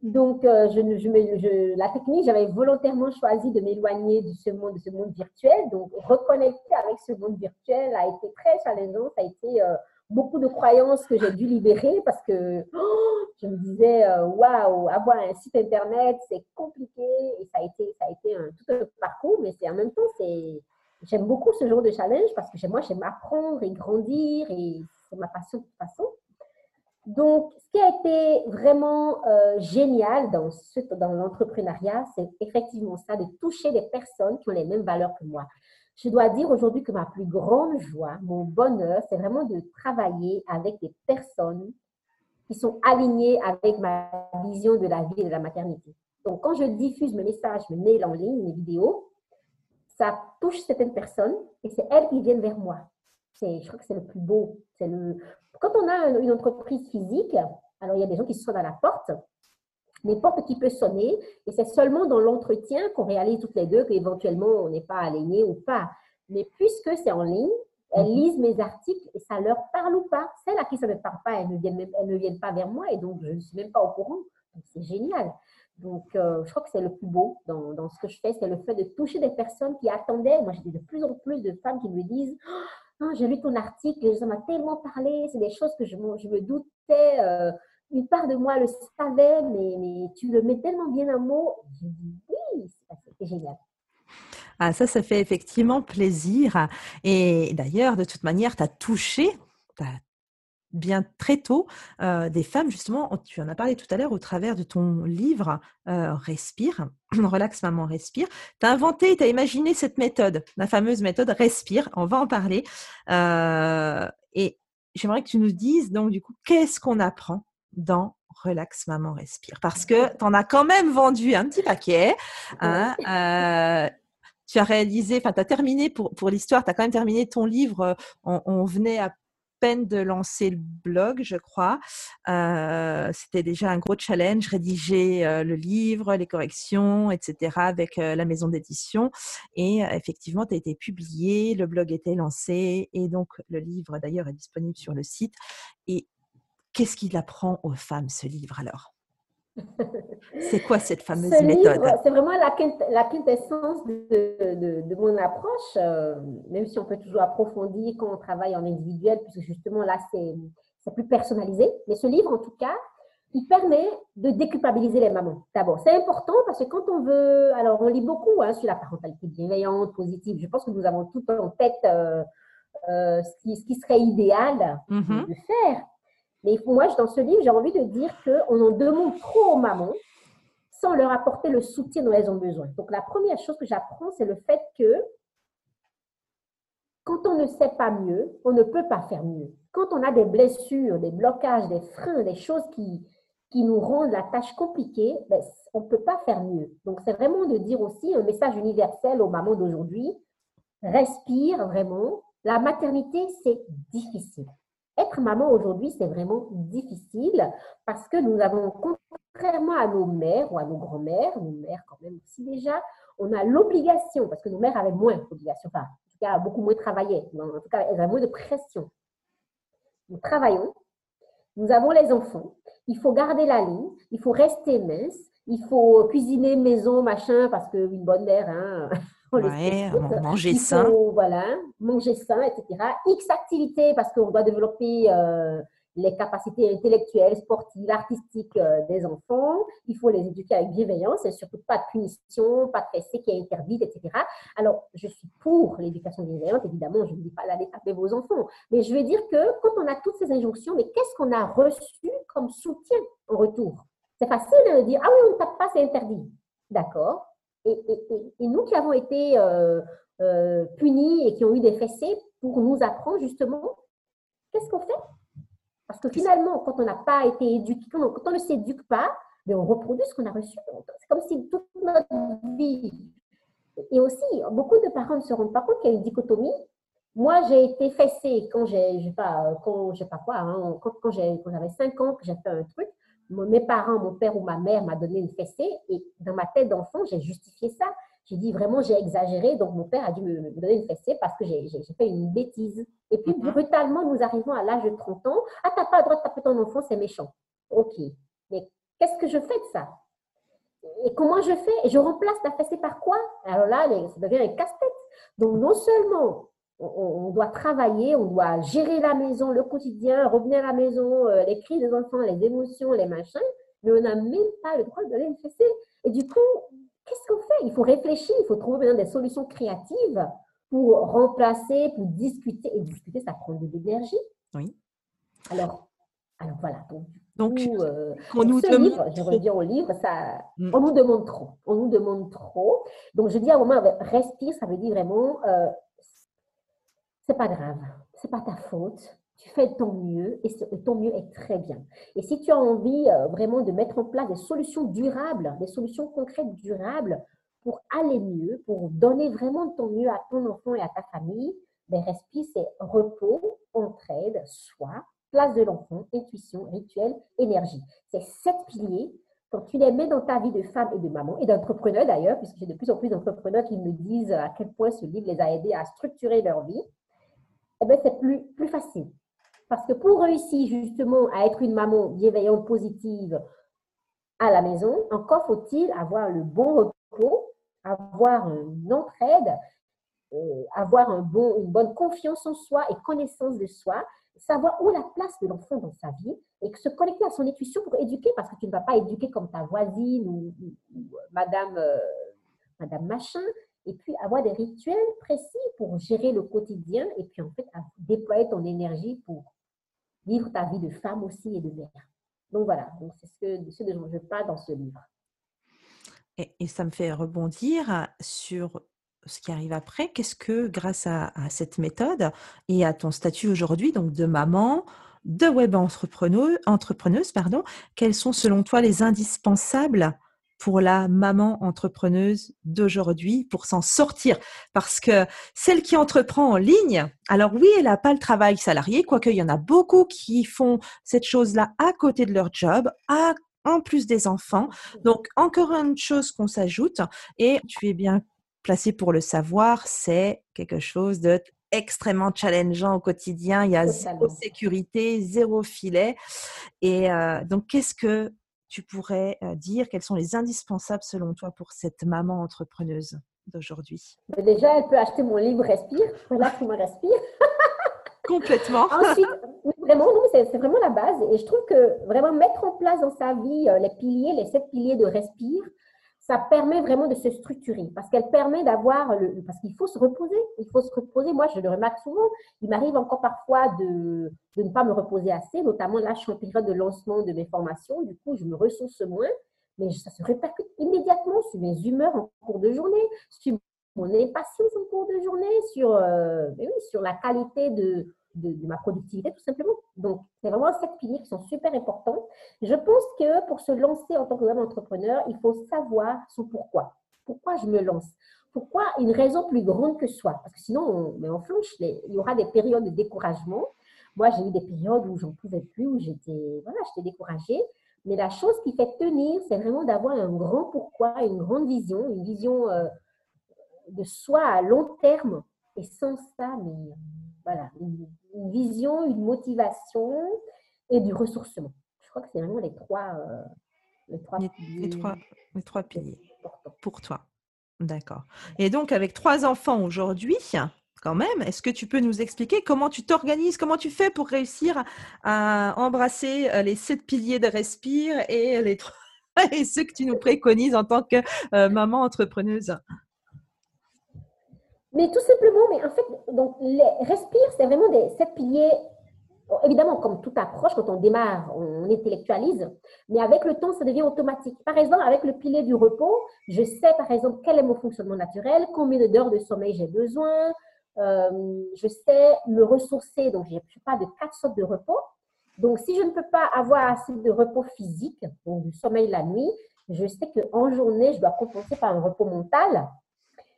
Speaker 2: Donc, euh, je, je, je, la technique, j'avais volontairement choisi de m'éloigner de ce monde, de ce monde virtuel. Donc, reconnecter avec ce monde virtuel a été très challengeant. Ça a été euh, beaucoup de croyances que j'ai dû libérer parce que oh, je me disais, euh, waouh, avoir un site internet, c'est compliqué et ça a été, ça a été un, tout un parcours, mais en même temps, c'est, j'aime beaucoup ce genre de challenge parce que moi, j'aime apprendre et grandir et c'est ma passion de toute façon. Donc, ce qui a été vraiment euh, génial dans, ce, dans l'entrepreneuriat, c'est effectivement ça, de toucher des personnes qui ont les mêmes valeurs que moi. Je dois dire aujourd'hui que ma plus grande joie, mon bonheur, c'est vraiment de travailler avec des personnes qui sont alignées avec ma vision de la vie et de la maternité. Donc, quand je diffuse mes messages, mes mails en ligne, mes vidéos, ça touche certaines personnes et c'est elles qui viennent vers moi. Je crois que c'est le plus beau. Le... Quand on a une entreprise physique, alors il y a des gens qui sont à la porte, n'importe qui peut sonner. Et c'est seulement dans l'entretien qu'on réalise toutes les deux qu'éventuellement on n'est pas aligné ou pas. Mais puisque c'est en ligne, elles mhm. lisent mes articles et ça leur parle ou pas. Celles à qui ça ne parle pas, elles ne viennent, elles ne viennent pas vers moi et donc je ne suis même pas au courant. C'est génial. Donc, euh, je crois que c'est le plus beau dans, dans, ce que je fais, c'est le fait de toucher des personnes qui attendaient. Moi, j'ai de plus en plus de femmes qui me disent oh, J'ai lu ton article et ça m'a tellement parlé. C'est des choses que je, je me doutais. Euh, une part de moi le savait, mais, tu le mets tellement bien en mots. J'ai dit oui, c'est génial.
Speaker 1: Ah, ça, ça fait effectivement plaisir. Et d'ailleurs, de toute manière, tu as touché, bien très tôt, euh, des femmes, justement, tu en as parlé tout à l'heure au travers de ton livre euh, Respire, (clears throat) Relax Maman Respire. Tu as inventé, tu as imaginé cette méthode, la fameuse méthode Respire, on va en parler. Euh, et j'aimerais que tu nous dises, donc, du coup, qu'est-ce qu'on apprend? Dans Relax Maman Respire Parce que tu en as quand même vendu un petit paquet. Hein, euh, tu as réalisé, enfin, tu as terminé pour, pour l'histoire, tu as quand même terminé ton livre. On, venait à peine de lancer le blog, je crois. Euh, c'était déjà un gros challenge, rédiger euh, le livre, les corrections, etc., avec la maison d'édition. Et effectivement, tu as été publié, le blog était lancé, et donc le livre, d'ailleurs, est disponible sur le site. Et Qu'est-ce qu'il apprend aux femmes, ce livre alors? C'est quoi cette (laughs) fameuse méthode?
Speaker 2: C'est vraiment la, quintessence de, mon approche, euh, même si on peut toujours approfondir quand on travaille en individuel, puisque justement là, c'est plus personnalisé. Mais ce livre, en tout cas, il permet de déculpabiliser les mamans. D'abord, c'est important parce que quand on veut, alors on lit beaucoup hein, sur la parentalité bienveillante, positive. Je pense que nous avons tout en tête euh, euh, ce, qui, serait idéal mm-hmm. de faire. Mais moi, dans ce livre, j'ai envie de dire qu'on en demande trop aux mamans sans leur apporter le soutien dont elles ont besoin. Donc, la première chose que j'apprends, c'est le fait que quand on ne sait pas mieux, on ne peut pas faire mieux. Quand on a des blessures, des blocages, des freins, des choses qui, nous rendent la tâche compliquée, ben, on ne peut pas faire mieux. Donc, c'est vraiment de dire aussi un message universel aux mamans d'aujourd'hui. Respire vraiment. La maternité, c'est difficile. Être maman aujourd'hui, c'est vraiment difficile parce que nous avons, contrairement à nos mères ou à nos grands-mères, nos mères quand même aussi déjà, on a l'obligation, parce que nos mères avaient moins d'obligation, enfin, en tout cas, beaucoup moins travaillé, en tout cas, elles avaient moins de pression. Nous travaillons, nous avons les enfants, il faut garder la ligne, il faut rester mince, il faut cuisiner maison, machin, parce qu'une bonne mère, hein,
Speaker 1: ouais, manger sain.
Speaker 2: voilà, manger sain, etc. X activités, parce qu'on doit développer euh, les capacités intellectuelles, sportives, artistiques euh, des enfants. Il faut les éduquer avec bienveillance et surtout pas de punition, pas de fessée qui est interdite, etc. Alors, je suis pour l'éducation bienveillante, évidemment, je ne dis pas d'aller taper vos enfants, mais je veux dire que quand on a toutes ces injonctions, mais qu'est-ce qu'on a reçu comme soutien en retour? C'est facile de dire, ah oui, on ne tape pas, c'est interdit. D'accord. Et, nous qui avons été euh, euh, punis et qui ont eu des fessées pour nous apprendre justement, qu'est-ce qu'on fait? Parce que finalement, quand on n'a pas été éduqué, quand on, ne s'éduque pas, ben, on reproduit ce qu'on a reçu. C'est comme si toute notre vie. Et aussi, beaucoup de parents ne se rendent pas compte qu'il y a une dichotomie. Moi, j'ai été fessée quand j'ai, pas, quand, je pas quoi, hein, quand, quand j'avais 5 ans, que j'ai fait un truc. Mes parents, mon père ou ma mère m'a donné une fessée et dans ma tête d'enfant, j'ai justifié ça. J'ai dit vraiment, j'ai exagéré, donc mon père a dû me, donner une fessée parce que j'ai fait une bêtise. Et puis, mhm. brutalement, nous arrivons à l'âge de 30 ans. Ah, t'as pas le droit de taper ton enfant, c'est méchant. OK. Mais qu'est-ce que je fais de ça? Et comment je fais? Et je remplace la fessée par quoi? Alors là, ça devient un casse-tête. Donc, non seulement on, doit travailler, on doit gérer la maison, le quotidien, revenir à la maison, euh, les cris des enfants, les émotions, les machins, mais on n'a même pas le droit de une fessée. Et du coup, qu'est-ce qu'on fait? Il faut réfléchir, il faut trouver maintenant des solutions créatives pour remplacer, pour discuter. Et discuter, ça prend de l'énergie.
Speaker 1: Oui.
Speaker 2: Alors, alors voilà.
Speaker 1: Donc,
Speaker 2: euh, on nous demande livre, je reviens au livre, ça, mm. on nous demande trop. On nous demande trop. Donc, je dis à un moment, respire, ça veut dire vraiment, euh, c'est pas grave, c'est pas ta faute tu fais ton mieux et ton mieux est très bien. Et si tu as envie euh, vraiment de mettre en place des solutions durables, des solutions concrètes durables pour aller mieux, pour donner vraiment ton mieux à ton enfant et à ta famille, ben respire, c'est repos, entraide, soi, place de l'enfant, intuition, rituel, énergie. C'est sept piliers. Quand tu les mets dans ta vie de femme et de maman, et d'entrepreneur d'ailleurs, puisque j'ai de plus en plus d'entrepreneurs qui me disent à quel point ce livre les a aidés à structurer leur vie, eh ben, c'est plus, plus facile. Parce que pour réussir justement à être une maman bienveillante, positive à la maison, encore faut-il avoir le bon repos, avoir une entraide, euh, avoir un bon, une bonne confiance en soi et connaissance de soi, savoir où la place de l'enfant dans sa vie et se connecter à son intuition pour éduquer, parce que tu ne vas pas éduquer comme ta voisine ou, madame, euh, madame machin, et puis avoir des rituels précis pour gérer le quotidien et puis en fait déployer ton énergie pour vivre ta vie de femme aussi et de mère. Donc voilà, c'est ce, ce dont je parle dans ce livre.
Speaker 1: Et, ça me fait rebondir sur ce qui arrive après. Qu'est-ce que, grâce à, cette méthode et à ton statut aujourd'hui, donc de maman, de web entrepreneuse, entrepreneuse pardon, quels sont selon toi les indispensables pour la maman entrepreneuse d'aujourd'hui pour s'en sortir Parce que celle qui entreprend en ligne, alors oui, elle n'a pas le travail salarié, quoique il y en a beaucoup qui font cette chose-là à côté de leur job, en plus des enfants. Donc, encore une chose qu'on s'ajoute, et tu es bien placé pour le savoir, c'est quelque chose de extrêmement challengeant au quotidien. Il y a zéro sécurité, zéro filet. Et euh, donc, qu'est-ce que tu pourrais dire Quels sont les indispensables selon toi pour cette maman entrepreneuse d'aujourd'hui?
Speaker 2: Déjà, elle peut acheter mon livre Respire. Voilà qui me respire. (laughs)
Speaker 1: Complètement.
Speaker 2: Ensuite, vraiment, c'est vraiment la base. Et je trouve que vraiment mettre en place dans sa vie les piliers, les sept piliers de Respire, ça permet vraiment de se structurer parce qu'elle permet d'avoir le parce qu'il faut se reposer il faut se reposer. Moi je le remarque souvent il m'arrive encore parfois de, de ne pas me reposer assez notamment là je suis en période de lancement de mes formations. Du coup je me ressource moins mais ça se répercute immédiatement sur mes humeurs en cours de journée sur mon impatience en cours de journée sur euh, sur la qualité de de, ma productivité, tout simplement. Donc, c'est vraiment sept piliers qui sont super importants. Je pense que pour se lancer en tant que entrepreneur, il faut savoir son pourquoi. Pourquoi je me lance? Pourquoi une raison plus grande que soi? Parce que sinon, on, mais on flanche, il y aura des périodes de découragement. Moi, j'ai eu des périodes où j'en pouvais plus, où j'étais voilà, découragée. Mais la chose qui fait tenir, c'est vraiment d'avoir un grand pourquoi, une grande vision, une vision euh, de soi à long terme. Et sans ça, mais voilà, une, vision, une motivation et du ressourcement. Je crois que c'est vraiment les trois, euh,
Speaker 1: les trois, les, trois, les trois piliers pour toi. D'accord. Et donc, avec trois enfants aujourd'hui, quand même, est-ce que tu peux nous expliquer comment tu t'organises, comment tu fais pour réussir à embrasser euh, les sept piliers de Respire et les (laughs) et ceux que tu nous préconises en tant que euh, maman entrepreneuse?
Speaker 2: Mais tout simplement, mais en fait, donc les Respire, c'est vraiment des sept piliers évidemment, comme toute approche, quand on démarre, on intellectualise, mais avec le temps, ça devient automatique. Par exemple, avec le pilier du repos, je sais, par exemple, quel est mon fonctionnement naturel, combien d'heures de sommeil j'ai besoin, euh, je sais me ressourcer, donc je pas de quatre sortes de repos. Donc, si je ne peux pas avoir assez de repos physique, donc du sommeil la nuit, je sais qu'en journée, je dois compenser par un repos mental.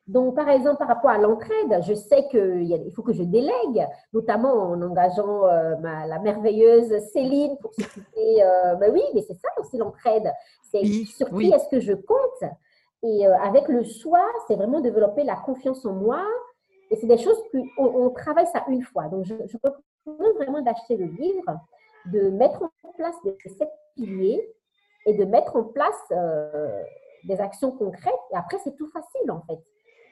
Speaker 2: Donc, par exemple, par rapport à l'entraide, je sais qu'il faut que je délègue, notamment en engageant euh, la merveilleuse Céline pour s'occuper. Euh, ben oui, mais c'est ça aussi l'entraide. C'est sur qui est-ce que je compte? Et euh, avec le soi, c'est vraiment développer la confiance en moi. Et c'est des choses qu'on on travaille ça une fois. Donc, je, je propose vraiment d'acheter le livre, de mettre en place ces sept piliers et de mettre en place des actions concrètes. Et après, c'est tout facile en fait.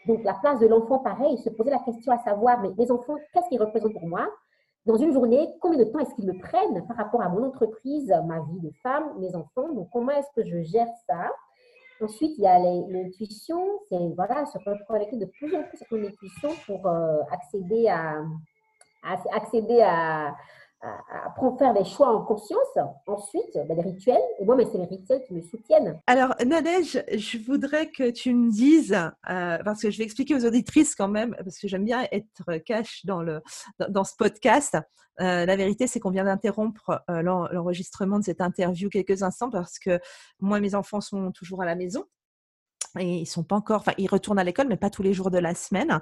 Speaker 2: Donc, la place de l'enfant, pareil, se poser la question à savoir, mais les enfants, qu'est-ce qu'ils représentent pour moi? Dans une journée, combien de temps est-ce qu'ils me prennent par rapport à mon entreprise, ma vie de femme, mes enfants? Donc, comment est-ce que je gère ça? Ensuite, il y a l'intuition, c'est voilà, se reconnecter de plus en plus à son intuition pour euh, accéder à, accéder à, à, faire des choix en conscience. Ensuite, ben, des rituels. Et moi, mais c'est les rituels qui me soutiennent.
Speaker 1: Alors, Nadège, je voudrais que tu me dises, euh, parce que je vais expliquer aux auditrices quand même, parce que j'aime bien être cash dans, le, dans, ce podcast. Euh, la vérité, c'est qu'on vient d'interrompre euh, l'enregistrement de cette interview quelques instants parce que moi, mes enfants sont toujours à la maison et ils sont pas encore, enfin, ils retournent à l'école, mais pas tous les jours de la semaine.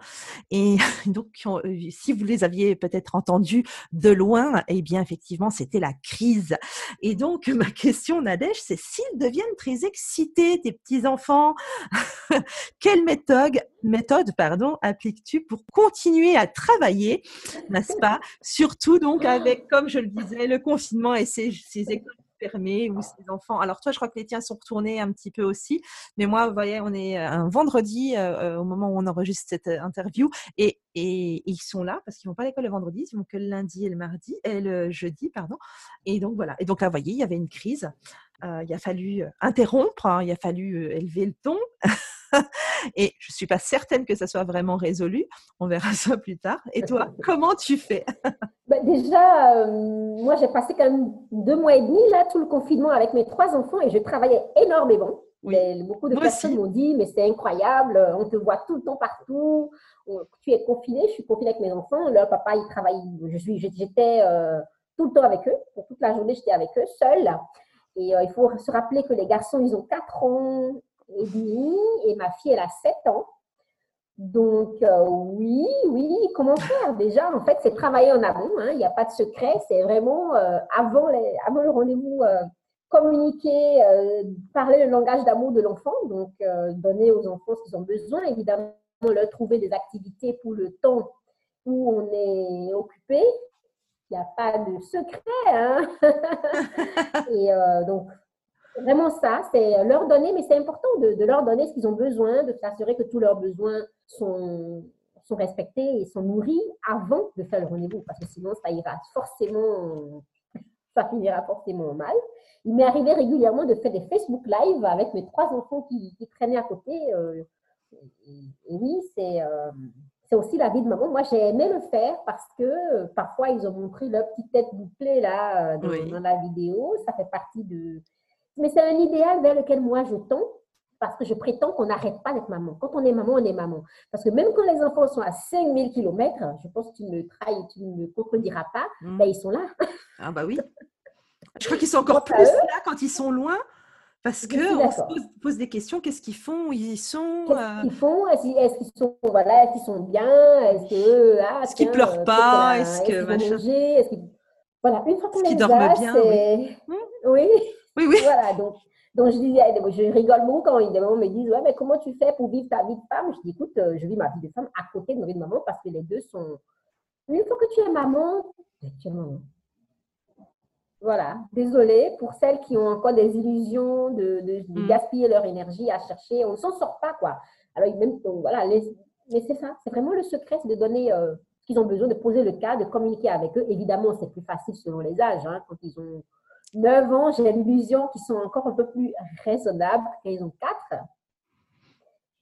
Speaker 1: Et (laughs) donc, euh, si vous les aviez peut-être entendus de loin, eh bien, effectivement, c'était la crise. Et donc, (laughs) ma question, Nadège, c'est s'ils deviennent très excités, tes petits-enfants, (laughs) quelle méthode, méthode, pardon, appliques-tu pour continuer à travailler, n'est-ce pas? Surtout donc avec, comme je le disais, le confinement et ces, ces écoles fermés ou ses enfants. Alors toi, je crois que les tiens sont retournés un petit peu aussi, mais moi, vous voyez, on est euh, un vendredi euh, euh, au moment où on enregistre cette interview et, et, ils sont là parce qu'ils vont pas à l'école le vendredi, ils vont que le lundi et le mardi et le jeudi, pardon. Et donc voilà. Et donc là, vous voyez, il y avait une crise. il a fallu interrompre, hein, il a fallu élever le ton. (laughs) (laughs) et je suis pas certaine que ça soit vraiment résolu. On verra (laughs) ça plus tard. Et toi, (laughs) comment tu fais?
Speaker 2: Bah, Déjà, euh, moi, j'ai passé quand même deux mois et demi là, tout le confinement avec mes trois enfants et je travaillais énormément. beaucoup de personnes m'ont dit, mais c'est incroyable, on te voit tout le temps partout, tu es confiné, je suis confinée avec mes enfants, leur papa, il travaille, j'étais euh, tout le temps avec eux, pour toute la journée, j'étais avec eux, seule. Et euh, il faut se rappeler que les garçons, ils ont 4 ans, et demi et ma fille, elle a 7 ans. Donc, euh, oui, oui, comment faire? Déjà, en fait, c'est travailler en amont. Hein. Il n'y a pas de secret. C'est vraiment euh, avant, le rendez-vous, euh, communiquer, parler le langage d'amour de l'enfant. Donc, donner aux enfants ce qu'ils ont besoin. Évidemment, leur trouver des activités pour le temps où on est occupé. Il n'y a pas de secret. Hein. (laughs) et donc, vraiment ça, c'est leur donner, mais c'est important de, leur donner ce qu'ils ont besoin, de s'assurer que tous leurs besoins sont, sont respectés et sont nourris avant de faire le rendez-vous, parce que sinon ça ira forcément, (laughs) ça finira forcément mal. Il m'est arrivé régulièrement de faire des Facebook Live avec mes trois enfants qui, traînaient à côté. Euh, et, oui, c'est euh, aussi la vie de maman. Moi, j'ai aimé le faire parce que parfois, ils ont montré leur petite tête bouclée là euh, dans la vidéo. Ça fait partie de, mais c'est un idéal vers lequel moi je tends parce que je prétends qu'on n'arrête pas d'être maman. Quand on est maman, on est maman. Parce que même quand les enfants sont à 5000 km, je pense que tu ne me trahis, tu ne me contrediras pas, mm. ben, ils sont là.
Speaker 1: Ah bah oui. (laughs) Je crois qu'ils sont encore plus là quand ils sont loin. Parce qu'on se pose, des questions, qu'est-ce qu'ils font, où ils sont
Speaker 2: Qu'est-ce euh qu'ils font? Est-ce qu'ils sont, voilà, est sont bien? Est-ce qu'ils
Speaker 1: ah, est pleurent pas? Est-ce que,
Speaker 2: est Voilà, une fois qu'on les a, bien, oui. oui. Oui, oui. Voilà, donc, donc je disais, je rigole beaucoup quand ils me disent, ouais, mais comment tu fais pour vivre ta vie de femme? Je dis, écoute, euh, je vis ma vie de femme à côté de ma vie de maman parce que les deux sont. Une fois que tu es maman, tu es maman. Voilà, désolée pour celles qui ont encore des illusions de, de, mm. gaspiller leur énergie à chercher. On ne s'en sort pas, quoi. Alors, même, voilà, mais c'est ça, c'est vraiment le secret, c'est de donner euh, ce qu'ils ont besoin, de poser le cas, de communiquer avec eux. Évidemment, c'est plus facile selon les âges. Hein, quand ils ont 9 ans, j'ai l'illusion qu'ils sont encore un peu plus raisonnables quand ils ont 4.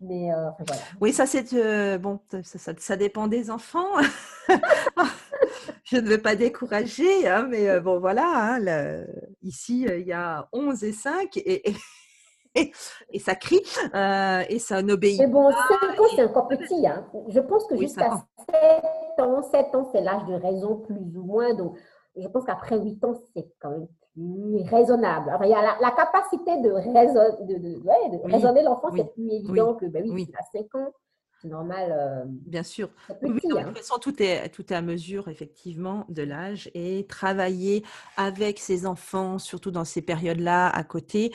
Speaker 1: Mais euh, voilà. Oui, ça c'est euh, bon, ça, ça, dépend des enfants. (laughs) je ne veux pas décourager, hein, mais euh, bon voilà, hein, ici il y a 11 et 5 et, et, ça crie et ça n'obéit
Speaker 2: pas. Mais bon, 5 ans c'est encore petit. Hein. Je pense que jusqu'à 7 ans, 7 ans c'est l'âge de raison plus ou moins. Donc je pense qu'après 8 ans c'est quand même plus raisonnable. il y a la, capacité de, de, raisonner l'enfant, c'est plus évident que ben oui, à 5 ans. C'est normal. Euh,
Speaker 1: Bien sûr. de toute hein. façon, tout est, tout est à mesure, effectivement, de l'âge. Et travailler avec ses enfants, surtout dans ces périodes-là, à côté,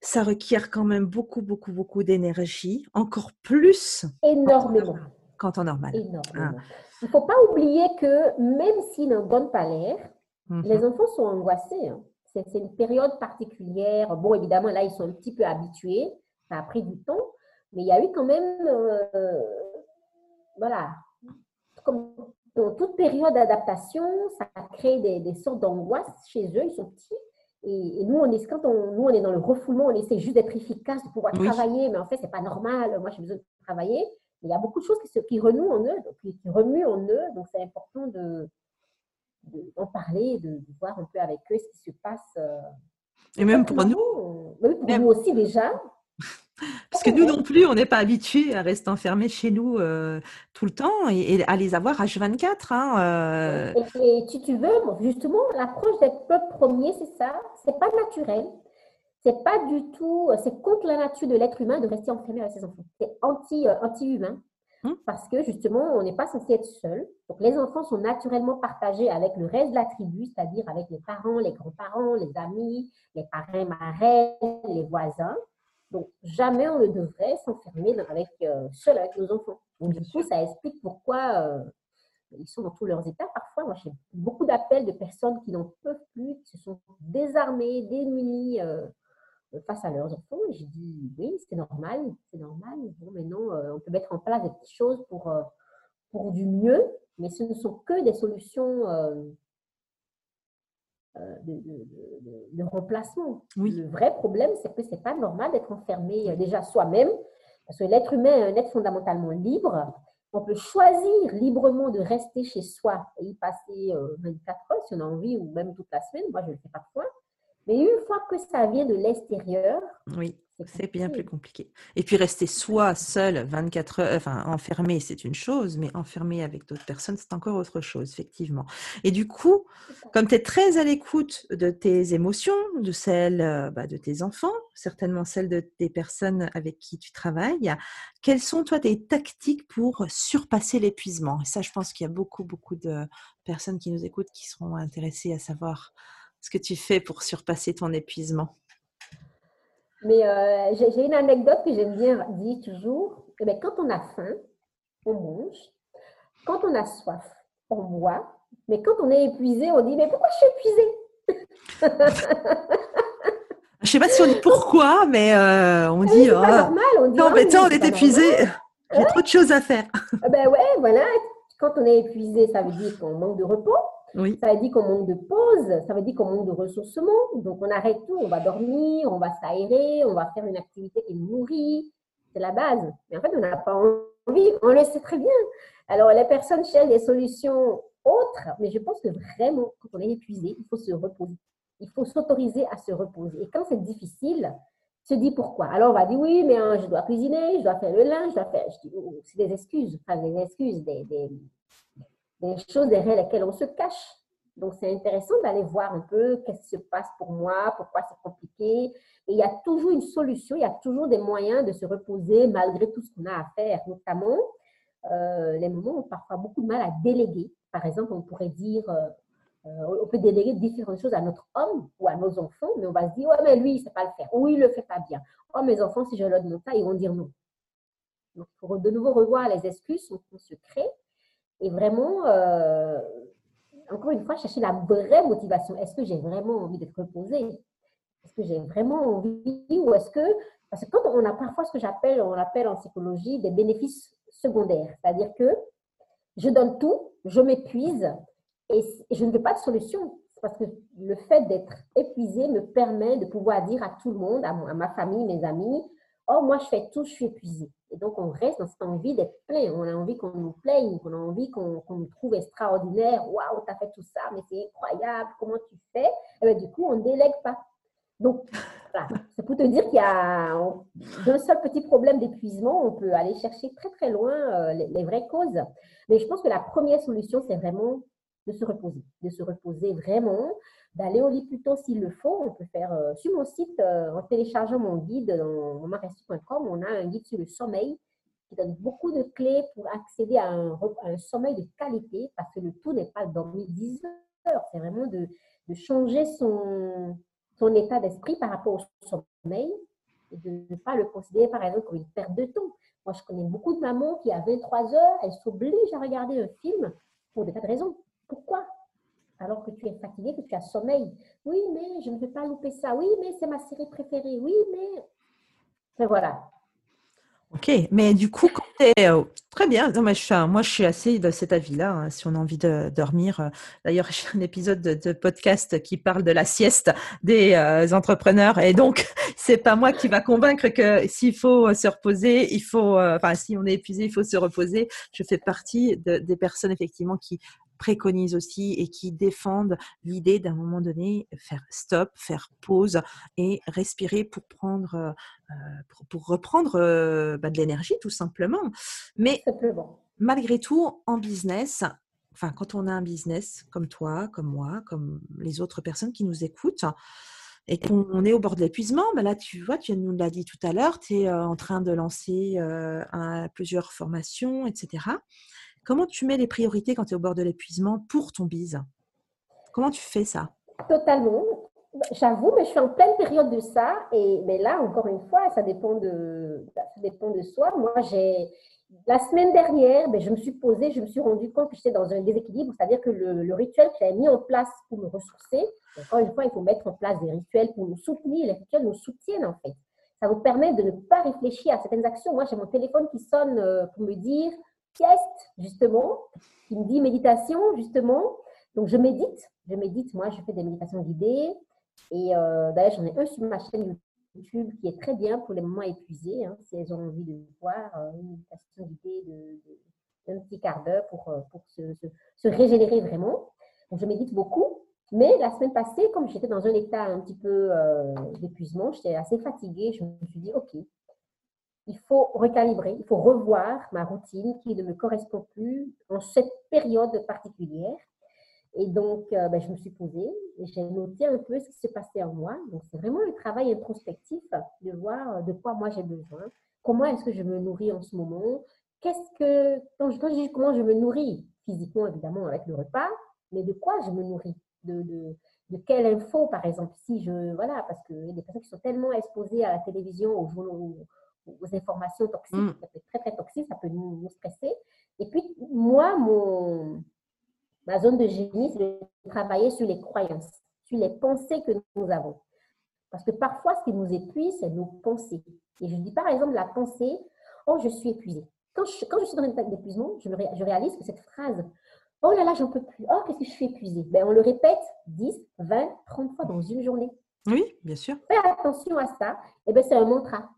Speaker 1: ça requiert quand même beaucoup, beaucoup, beaucoup d'énergie. Encore plus.
Speaker 2: Énormément.
Speaker 1: Qu'en temps normal.
Speaker 2: Énormément. Hein. Il ne faut pas oublier que même s'ils n'en donnent pas l'air, les mhm. enfants sont angoissés. Hein. C'est une période particulière. Bon, évidemment, là, ils sont un petit peu habitués. Ça a pris du temps. Mais il y a eu quand même, euh, voilà, comme dans toute période d'adaptation, ça crée des, des sortes d'angoisse chez eux. Ils sont petits. Et, nous, on est, quand on, nous, on est dans le refoulement, on essaie juste d'être efficace, de pouvoir travailler. Mais en fait, ce n'est pas normal. Moi, j'ai besoin de travailler. il y a beaucoup de choses qui, qui renouent en eux, qui, qui remuent en eux. Donc, c'est important de, d'en parler, de, voir un peu avec eux ce qui se passe. Euh,
Speaker 1: et même pour nous.
Speaker 2: Oui, pour nous aussi déjà. (laughs)
Speaker 1: Parce que nous non plus, on n'est pas habitués à rester enfermés chez nous euh, tout le temps et, à les avoir H24. Hein,
Speaker 2: euh. et, si tu veux, justement, l'approche des peuples premiers, c'est ça, c'est pas naturel. C'est pas du tout, c'est contre la nature de l'être humain de rester enfermé avec ses enfants. C'est anti, anti-humain. Parce que justement, on n'est pas censé être seul. Donc, les enfants sont naturellement partagés avec le reste de la tribu, c'est-à-dire avec les parents, les grands-parents, les amis, les parrains, marraines, les voisins. Donc, jamais on ne devrait s'enfermer avec, euh, seul avec nos enfants. Donc, du coup, ça explique pourquoi euh, ils sont dans tous leurs états. Parfois, moi, j'ai beaucoup d'appels de personnes qui n'en peuvent plus, qui se sont désarmées, démunies. Euh, face à leurs enfants. Et je dis, oui, c'est normal, c'est normal. Bon, maintenant, euh, on peut mettre en place des petites choses pour, euh, pour du mieux, mais ce ne sont que des solutions euh, de, de, remplacement. Oui. Le vrai problème, c'est que ce n'est pas normal d'être enfermé déjà soi-même, parce que l'être humain est un être fondamentalement libre. On peut choisir librement de rester chez soi et y passer 24 heures si on a envie, ou même toute la semaine. Moi, je le fais parfois. Mais une fois que ça vient de l'extérieur,
Speaker 1: oui, c'est bien plus compliqué. Et puis rester soi seul 24 heures, enfin enfermé, c'est une chose, mais enfermé avec d'autres personnes, c'est encore autre chose, effectivement. Et du coup, comme tu es très à l'écoute de tes émotions, de celles euh, bah, de tes enfants, certainement celles de tes personnes avec qui tu travailles, quelles sont toi tes tactiques pour surpasser l'épuisement? Et ça, je pense qu'il y a beaucoup, beaucoup de personnes qui nous écoutent qui seront intéressées à savoir ce que tu fais pour surpasser ton épuisement?
Speaker 2: Mais euh, j'ai une anecdote que j'aime bien dire toujours. Eh bien, quand on a faim, on mange. Quand on a soif, on boit. Mais quand on est épuisé, on dit Mais pourquoi je suis épuisé? (laughs)
Speaker 1: Je ne sais pas si on dit pourquoi, mais euh, on dit.
Speaker 2: Oh, normal, on dit.
Speaker 1: Non, mais tiens, on est épuisé. J'ai trop de choses à faire.
Speaker 2: Eh ben ouais, voilà. Quand on est épuisé, ça veut dire qu'on manque de repos. Ça veut dire qu'on manque de pause, ça veut dire qu'on manque de ressourcement. Donc, on arrête tout, on va dormir, on va s'aérer, on va faire une activité qui nous nourrit. C'est la base. Mais en fait, on n'a pas envie, on le sait très bien. Alors, les personnes cherchent des solutions autres, mais je pense que vraiment, quand on est épuisé, il faut se reposer. Il faut s'autoriser à se reposer. Et quand c'est difficile, se dit pourquoi? Alors, on va dire oui, mais hein, je dois cuisiner, je dois faire le linge, je dois faire. Oh, c'est des excuses, enfin, des excuses, des, des des choses derrière lesquelles on se cache. Donc, c'est intéressant d'aller voir un peu qu'est-ce qui se passe pour moi, pourquoi c'est compliqué. Et il y a toujours une solution, il y a toujours des moyens de se reposer malgré tout ce qu'on a à faire, notamment euh, les moments où on a parfois beaucoup de mal à déléguer. Par exemple, on pourrait dire, euh, Euh, on peut déléguer différentes choses à notre homme ou à nos enfants, mais on va se dire, ouais, mais lui, il ne sait pas le faire. Oui, il ne le fait pas bien. Oh, mes enfants, si je leur demande ça, ils vont dire non. Donc, pour de nouveau revoir les excuses qu'on se crée et vraiment, euh, encore une fois, chercher la vraie motivation. Est-ce que j'ai vraiment envie d'être reposée? Est-ce que j'ai vraiment envie ou est-ce que... Parce que quand on a parfois ce que j'appelle, on appelle en psychologie des bénéfices secondaires, c'est-à-dire que je donne tout, je m'épuise, et je ne veux pas de solution. Parce que le fait d'être épuisé me permet de pouvoir dire à tout le monde, à, ma famille, mes amis, oh, moi, je fais tout, je suis épuisé. Et donc, on reste dans cette envie d'être plein. On a envie qu'on nous plaigne, on a envie qu'on nous trouve extraordinaire. Waouh, tu as fait tout ça, mais c'est incroyable, comment tu fais? Et bien, du coup, on ne délègue pas. Donc, (laughs) voilà. c'est pour te dire qu'il y a d'un seul petit problème d'épuisement, on peut aller chercher très, très loin euh, les vraies causes. Mais je pense que la première solution, c'est vraiment de se reposer, de se reposer vraiment, d'aller au lit plus tôt s'il le faut. On peut faire euh, sur mon site, euh, en téléchargeant mon guide dans mamaresti.com, on a un guide sur le sommeil qui donne beaucoup de clés pour accéder à un, sommeil de qualité parce que le tout n'est pas dormir 10 heures, c'est vraiment de, de, changer son, son état d'esprit par rapport au sommeil et de ne pas le considérer par exemple comme une perte de temps. Moi, je connais beaucoup de mamans qui, à 23 heures, elles s'obligent à regarder un film pour des tas de raisons. Pourquoi? Alors que tu es fatigué, que tu as sommeil. Oui, mais je ne veux pas louper ça. Oui, mais c'est ma série préférée. Oui, mais... Mais voilà.
Speaker 1: Ok, mais du coup, quand es, euh, très bien, non, mais je moi je suis assez de cet avis-là, hein, si on a envie de dormir. Euh, d'ailleurs, (laughs) j'ai un épisode de, podcast qui parle de la sieste des euh, entrepreneurs et donc (laughs) c'est pas moi qui va convaincre que s'il faut se reposer, il faut, enfin si on est épuisé, il faut se reposer. Je fais partie des personnes effectivement qui préconisent aussi et qui défendent l'idée d'un moment donné faire stop, faire pause et respirer pour prendre, euh, pour, reprendre euh, bah, de l'énergie tout simplement. Mais malgré tout, en business, enfin quand on a un business comme toi, comme moi, comme les autres personnes qui nous écoutent, et qu'on est au bord de l'épuisement, bah là, tu vois, tu nous l'as dit tout à l'heure, tu es euh, en train de lancer plusieurs formations, etc. Comment tu mets les priorités quand tu es au bord de l'épuisement pour ton bise? Comment tu fais ça?
Speaker 2: Totalement. J'avoue, mais je suis en pleine période de ça. Et mais là, encore une fois, ça dépend de, ça dépend de soi. Moi, j'ai la semaine dernière, ben, je me suis posée, je me suis rendu compte que j'étais dans un déséquilibre, c'est-à-dire que le, rituel que j'avais mis en place pour me ressourcer, encore une fois, il faut mettre en place des rituels pour nous soutenir. Les rituels nous soutiennent en fait. Ça vous permet de ne pas réfléchir à certaines actions. Moi, j'ai mon téléphone qui sonne euh, pour me dire sieste, justement, qui me dit méditation, justement. Donc, je médite. Je médite. Moi, je fais des méditations guidées. Et euh, d'ailleurs, j'en ai un sur ma chaîne YouTube qui est très bien pour les moments épuisés. Hein, si elles ont envie de voir euh, une méditation guidée d'un petit quart d'heure pour, euh, se, régénérer vraiment. Donc, je médite beaucoup. Mais la semaine passée, comme j'étais dans un état un petit peu d'épuisement, j'étais assez fatiguée, je me suis dit, OK, il faut recalibrer, il faut revoir ma routine qui ne me correspond plus en cette période particulière. Et donc, euh, ben, je me suis posée et j'ai noté un peu ce qui se passait en moi. Donc, c'est vraiment un travail introspectif de voir de quoi moi j'ai besoin, comment est-ce que je me nourris en ce moment, qu'est-ce que, quand je, dis comment je me nourris, physiquement évidemment avec le repas, mais de quoi je me nourris, de, de, de quelle info par exemple, si je, voilà, parce qu'il y a des personnes qui sont tellement exposées à la télévision, aux journaux, aux informations toxiques. Mm. Ça peut être très, très toxique, ça peut nous, stresser. Et puis, moi, mon, ma zone de génie, c'est de travailler sur les croyances, sur les pensées que nous avons. Parce que parfois, ce qui nous épuise, c'est nos pensées. Et je dis par exemple la pensée, oh, je suis épuisée. Quand je, quand je suis dans un état d'épuisement, je, je réalise que cette phrase, oh là là, j'en peux plus, oh, qu'est-ce que je suis épuisée, ben, on le répète 10, 20, 30 fois dans une journée.
Speaker 1: Oui, bien sûr.
Speaker 2: Fais attention à ça. Et eh ben, c'est un mantra.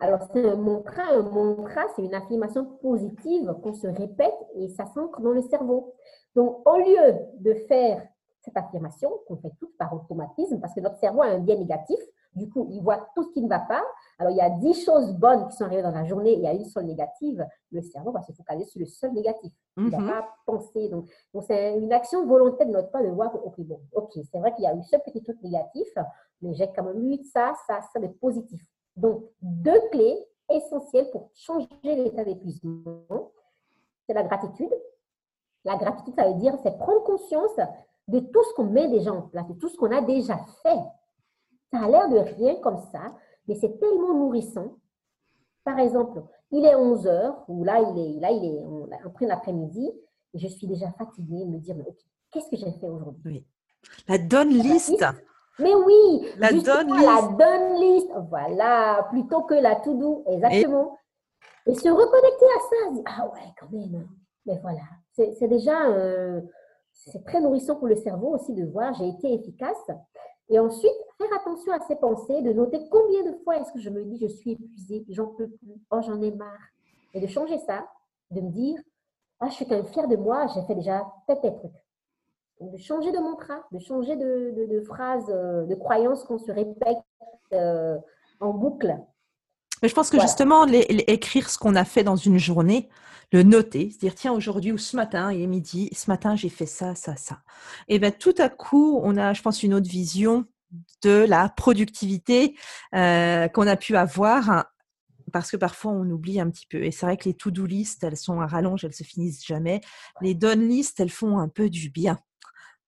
Speaker 2: Alors, c'est un mantra. Un mantra, c'est une affirmation positive qu'on se répète et ça s'ancre dans le cerveau. Donc, au lieu de faire cette affirmation, qu'on fait tout par automatisme, parce que notre cerveau a un biais négatif, du coup, il voit tout ce qui ne va pas. Alors, il y a dix choses bonnes qui sont arrivées dans la journée, il y a une seule négative. Le cerveau va se focaliser sur le seul négatif. Il ne va mhm. pas penser. Donc, c'est une action volontaire de notre part de voir que, OK, bon, OK, c'est vrai qu'il y a eu ce petit truc négatif, mais j'ai quand même eu ça, ça, ça de positif. Donc, deux clés essentielles pour changer l'état d'épuisement, c'est la gratitude. La gratitude, ça veut dire, c'est prendre conscience de tout ce qu'on met déjà en place, de tout ce qu'on a déjà fait. Ça a l'air de rien comme ça, mais c'est tellement nourrissant. Par exemple, il est 11 heures, ou là, il est, là, il est en plein après-midi, et je suis déjà fatiguée de me dire, qu'est-ce que j'ai fait aujourd'hui?
Speaker 1: La donne liste.
Speaker 2: Mais oui, la donne list. La donne liste. Voilà, plutôt que la to-do, exactement. Et... se reconnecter à ça, ah ouais, quand même. Mais voilà, c'est déjà, euh, c'est très nourrissant pour le cerveau aussi de voir, j'ai été efficace. Et ensuite, faire attention à ses pensées, de noter combien de fois est-ce que je me dis, je suis épuisée, j'en peux plus, oh, j'en ai marre. Et de changer ça, de me dire, ah, je suis quand même fière de moi, j'ai fait déjà peut-être des de changer de mantra, de changer de, de, phrase, euh, de croyance qu'on se répète euh, en boucle.
Speaker 1: Mais je pense que justement, écrire ce qu'on a fait dans une journée, le noter, se dire tiens aujourd'hui ou ce matin, il est midi, ce matin j'ai fait ça, ça, ça. Et bien tout à coup, on a, je pense, une autre vision de la productivité euh, qu'on a pu avoir hein, parce que parfois on oublie un petit peu. Et c'est vrai que les to-do list, elles sont à rallonge, elles se finissent jamais. Les done list, elles font un peu du bien.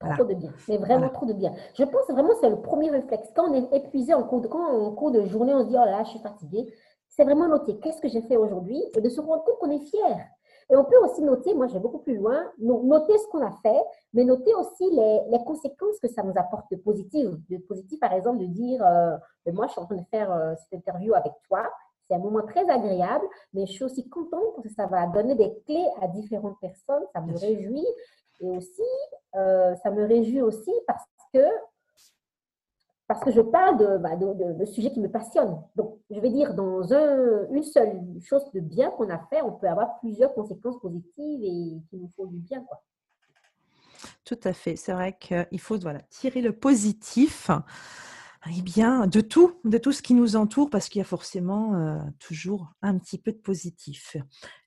Speaker 2: Trop de bien, mais vraiment trop de bien. Je pense vraiment que c'est le premier réflexe. Quand on est épuisé en cours de, quand en cours de journée, on se dit oh là là, je suis fatiguée c'est vraiment noter qu'est-ce que j'ai fait aujourd'hui? Et de se rendre compte qu'on est fier. Et on peut aussi noter, moi je vais beaucoup plus loin, noter ce qu'on a fait, mais noter aussi les, conséquences que ça nous apporte de positif. De positif, par exemple, de dire, euh, moi je suis en train de faire euh, cette interview avec toi, c'est un moment très agréable, mais je suis aussi contente parce que ça va donner des clés à différentes personnes, ça me réjouit. Et aussi, euh, ça me réjouit aussi parce que parce que je parle de, bah, de, sujets qui me passionnent. Donc, je vais dire, dans un, une seule chose de bien qu'on a fait, on peut avoir plusieurs conséquences positives et qui nous font du bien. Quoi.
Speaker 1: Tout à fait. C'est vrai qu'il faut voilà, tirer le positif eh bien, de tout, de tout ce qui nous entoure, parce qu'il y a forcément euh, toujours un petit peu de positif.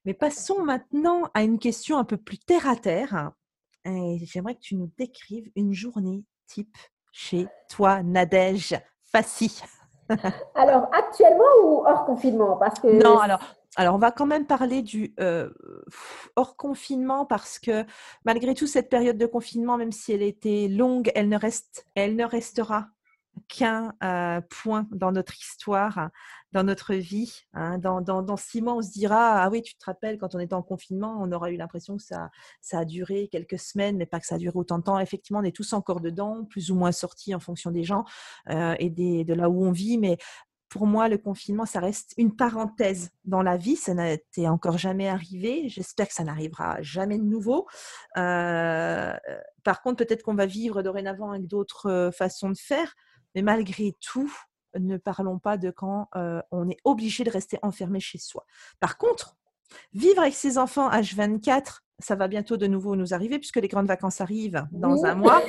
Speaker 1: Mais passons maintenant à une question un peu plus terre à terre. Et j'aimerais que tu nous décrives une journée type chez toi, Nadège Fassi. (laughs)
Speaker 2: Alors, actuellement ou hors confinement? Parce que...
Speaker 1: Non, alors, alors, on va quand même parler du euh, hors confinement parce que malgré tout, cette période de confinement, même si elle était longue, elle ne, reste, elle ne restera qu'un euh, point dans notre histoire, dans notre vie. Hein. Dans, six mois, on se dira Ah oui, tu te rappelles, quand on était en confinement, on aura eu l'impression que ça, a duré quelques semaines, mais pas que ça a duré autant de temps. Effectivement, on est tous encore dedans, plus ou moins sortis en fonction des gens euh, et de là où on vit. Mais pour moi, le confinement, ça reste une parenthèse dans la vie. Ça n'était encore jamais arrivé. J'espère que ça n'arrivera jamais de nouveau. Euh, par contre, peut-être qu'on va vivre dorénavant avec d'autres façons de faire. Mais malgré tout, ne parlons pas de quand euh, on est obligé de rester enfermé chez soi. Par contre, vivre avec ses enfants H24, ça va bientôt de nouveau nous arriver puisque les grandes vacances arrivent dans un mois.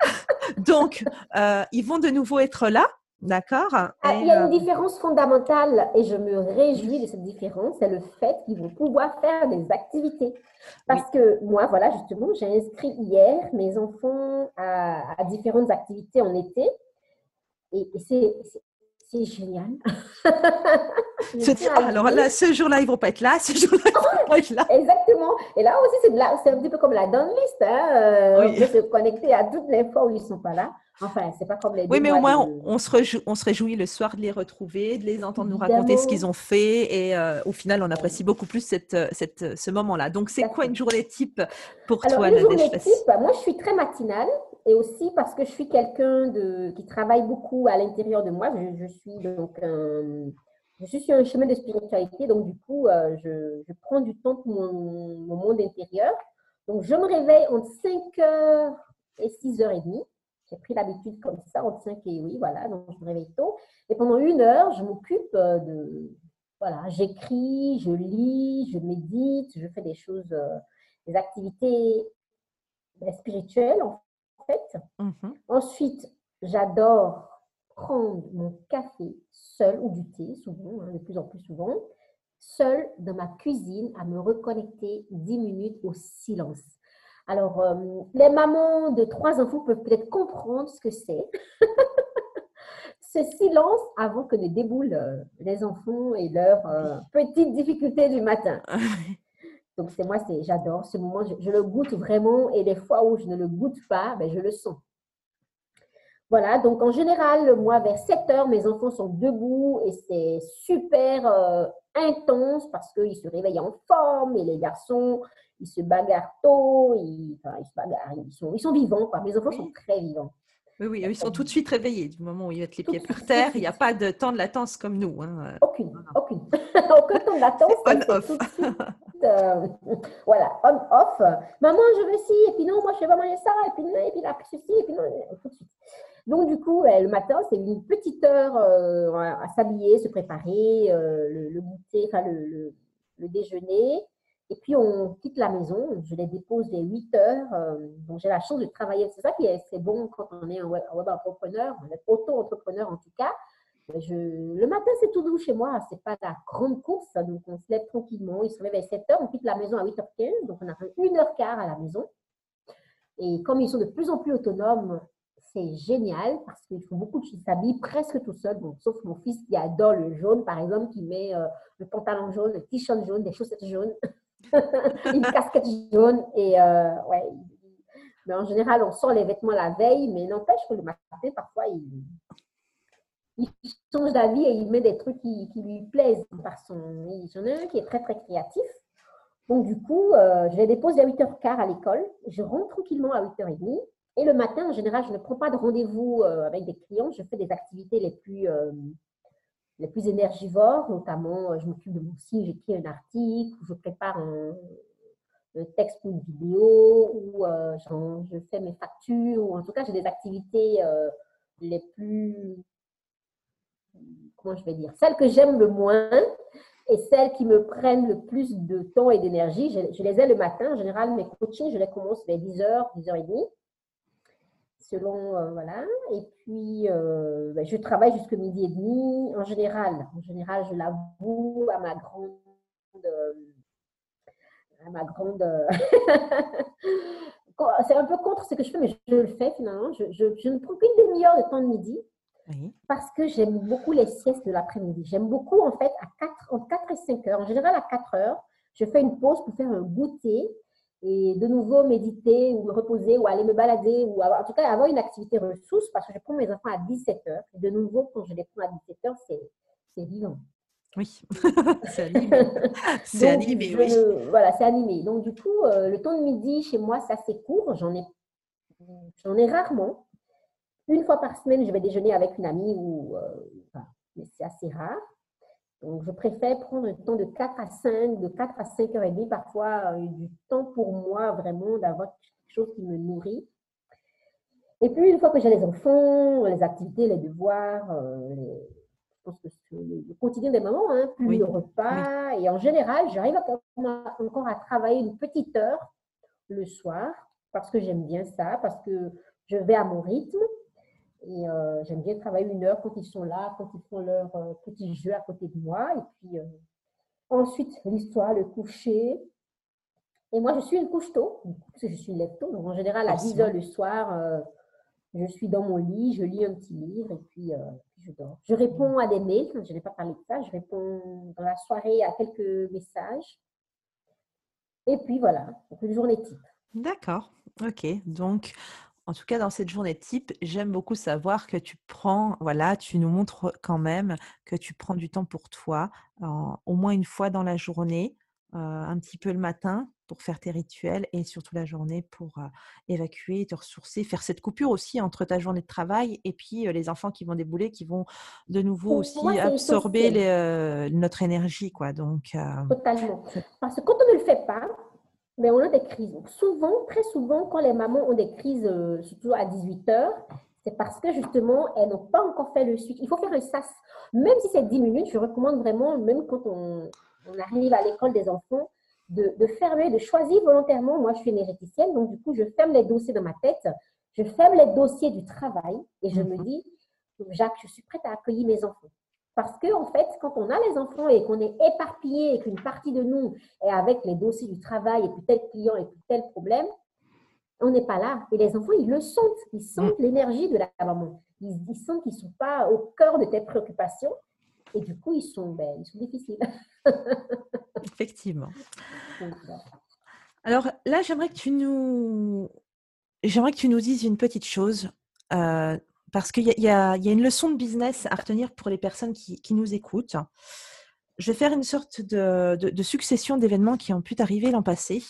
Speaker 1: (laughs) Donc, euh, ils vont de nouveau être là. D'accord? Ah,
Speaker 2: Il y a une différence fondamentale et je me réjouis de cette différence, c'est le fait qu'ils vont pouvoir faire des activités. Parce que moi, voilà, justement, j'ai inscrit hier mes enfants à différentes activités en été et, c'est génial. (laughs)
Speaker 1: alors là, ce jour-là, ils vont pas être là, ce jour-là, ils vont pas être là. (laughs)
Speaker 2: Exactement. Et là aussi, c'est un petit peu comme la down list. Hein? Euh, on peut se connecter à toutes les fois où ils sont pas là. Enfin, c'est pas comme les.
Speaker 1: Oui, mais au moins, on, se réjouit, on se réjouit le soir de les retrouver, de les entendre nous raconter ce qu'ils ont fait. Et euh, au final, on apprécie beaucoup plus cette, cette, ce moment-là. Donc, c'est quoi une journée type pour toi,
Speaker 2: Une journée type, moi, je suis très matinale et aussi parce que je suis quelqu'un qui travaille beaucoup à l'intérieur de moi. Je, suis donc je suis sur un chemin de spiritualité, donc du coup, euh, je, je, prends du temps pour mon, monde intérieur. Donc, je me réveille entre 5h et 6h30. J'ai pris l'habitude comme ça, entre 5 et oui, voilà, donc je me réveille tôt. Et pendant une heure, je m'occupe euh, de, voilà, j'écris, je lis, je médite, je fais des choses, euh, des activités spirituelles en Mmh Ensuite, j'adore prendre mon café seul ou du thé, souvent, hein, de plus en plus souvent, seul dans ma cuisine à me reconnecter 10 minutes au silence. Alors, euh, les mamans de trois enfants peuvent peut-être comprendre ce que c'est. (laughs) ce silence avant que ne déboulent euh, les enfants et leurs euh, petites difficultés du matin. (laughs) Donc, c'est moi, j'adore ce moment. Je, le goûte vraiment et les fois où je ne le goûte pas, ben, je le sens. Voilà, donc en général, moi, vers 7 heures, mes enfants sont debout et c'est super euh, intense parce qu'ils se réveillent en forme et les garçons, ils se bagarrent tôt, ils, enfin, ils se bagarrent, ils sont, ils sont vivants, quoi. Mes enfants sont très vivants.
Speaker 1: Oui, oui, ils sont tout de suite réveillés du moment où ils mettent les pieds par terre. Il n'y a pas de temps de latence comme nous. Hein.
Speaker 2: Aucune, aucune. (laughs) Aucun temps de latence.
Speaker 1: On-off.
Speaker 2: Euh, voilà, on-off. Maman, je veux ci, et puis non, moi je vais pas manger ça, et puis non, et puis là, ceci, et puis non, tout de suite. Donc, du coup, le matin, c'est une petite heure euh, à s'habiller, se préparer, euh, le, goûter, enfin le, déjeuner. Et puis, on quitte la maison. Je les dépose dès 8 heures. Euh, donc, j'ai la chance de travailler. C'est ça qui est, c'est bon quand on est un web, entrepreneur, on est auto-entrepreneur en tout cas. Le matin, c'est tout doux chez moi. C'est pas la grande course. Donc, on se lève tranquillement. Il se réveille à 7 heures. On quitte la maison à 8h15. Donc, on a une heure quart à la maison. Et comme ils sont de plus en plus autonomes, c'est génial parce qu'il faut beaucoup de s'habillent presque tout seul, bon, sauf mon fils qui adore le jaune, par exemple, qui met euh, le pantalon jaune, le t-shirt jaune, des chaussettes jaunes. (laughs) (laughs) une casquette jaune. Et euh, ouais, mais en général, on sort les vêtements la veille, mais n'empêche que le matin, parfois, il, il change d'avis et il met des trucs qui, lui plaisent. Par son, j'en ai un qui est très, très créatif. Donc, du coup, euh, je les dépose à 8h15 à l'école. Je rentre tranquillement à 8h30. Et le matin, en général, je ne prends pas de rendez-vous euh, avec des clients. Je fais des activités les plus les plus énergivores, notamment euh, je m'occupe de mon site, j'écris un article, je prépare un, texte pour une vidéo, ou euh, je fais mes factures, ou en tout cas j'ai des activités euh, les plus, comment je vais dire, celles que j'aime le moins et celles qui me prennent le plus de temps et d'énergie, je, je, les ai le matin. En général, mes coachings, je les commence vers 10h, 10h30 selon, euh, voilà. Et puis, euh, ben, je travaille jusqu'à midi et demi. En général, en général, je l'avoue à ma grande, euh, à ma grande. (laughs) c'est un peu contre ce que je fais, mais je, le fais finalement. Je, je, ne prends qu'une demi-heure de temps de midi. Parce que j'aime beaucoup les siestes de l'après-midi. J'aime beaucoup, en fait, à 4, entre 4 et 5 heures. En général, à 4 heures, je fais une pause pour faire un goûter et de nouveau méditer ou me reposer ou aller me balader ou en tout cas avoir une activité ressource parce que je prends mes enfants à 17 heures. Et de nouveau, quand je les prends à 17 heures, c'est vivant.
Speaker 1: Oui, (laughs) c'est animé. (laughs) c'est animé, oui.
Speaker 2: voilà, c'est animé. Donc, du coup, euh, le temps de midi chez moi, c'est assez court. J'en ai, j'en ai rarement. Une fois par semaine, je vais déjeuner avec une amie ou, euh, mais c'est assez rare. Donc, je préfère prendre un temps de 4 à 5, de 4 à 5 heures et demie, parfois euh, du temps pour moi vraiment d'avoir quelque chose qui me nourrit. Et puis, une fois que j'ai les enfants, les activités, les devoirs, euh, je pense que c'est le quotidien des mamans, hein, plus le repas. Et en général, j'arrive encore à travailler une petite heure le soir parce que j'aime bien ça, parce que je vais à mon rythme. Et euh, j'aime bien travailler une heure quand ils sont là, quand ils font leur euh, petit jeu à côté de moi. Et puis euh, ensuite, l'histoire, le coucher. Et moi, je suis une couche tôt, parce que je suis lève tôt. Donc en général, à 10 heures le soir, je suis dans mon lit, je lis un petit livre et puis, je dors. Je réponds à des mails, je n'ai pas parlé de ça. Je réponds dans la soirée à quelques messages. Et puis voilà, donc une journée type.
Speaker 1: D'accord, ok. Donc, en tout cas, dans cette journée type, j'aime beaucoup savoir que tu prends, voilà, tu nous montres quand même que tu prends du temps pour toi, au moins une fois dans la journée, un petit peu le matin pour faire tes rituels et surtout la journée pour évacuer, te ressourcer, faire cette coupure aussi entre ta journée de travail et puis les enfants qui vont débouler, qui vont de nouveau aussi absorber notre énergie, quoi. Donc,
Speaker 2: Totalement. Parce que quand on ne le fait pas, mais on a des crises. souvent, très souvent, quand les mamans ont des crises, euh, surtout à 18 heures, c'est parce que justement, elles n'ont pas encore fait le switch. Il faut faire le SAS. Même si c'est 10 minutes, je recommande vraiment, même quand on, arrive à l'école des enfants, de, fermer, de choisir volontairement. Moi, je suis énergéticienne, donc du coup, je ferme les dossiers dans ma tête, je ferme les dossiers du travail et je me mhm. dis, Jacques, je suis prête à accueillir mes enfants. Parce que, en fait, quand on a les enfants et qu'on est éparpillé et qu'une partie de nous est avec les dossiers du travail et puis tel client et puis tel problème, on n'est pas là. Et les enfants, ils le sentent. Ils sentent mm. l'énergie de la maman. Ils, sentent qu'ils ne sont pas au cœur de tes préoccupations. Et du coup, ils sont, ben, ils sont difficiles. (laughs)
Speaker 1: Effectivement. Alors là, j'aimerais que tu nous, j'aimerais que tu nous dises une petite chose. Euh, parce qu'il y, a une leçon de business à retenir pour les personnes qui, nous écoutent. Je vais faire une sorte de, succession d'événements qui ont pu t'arriver l'an passé.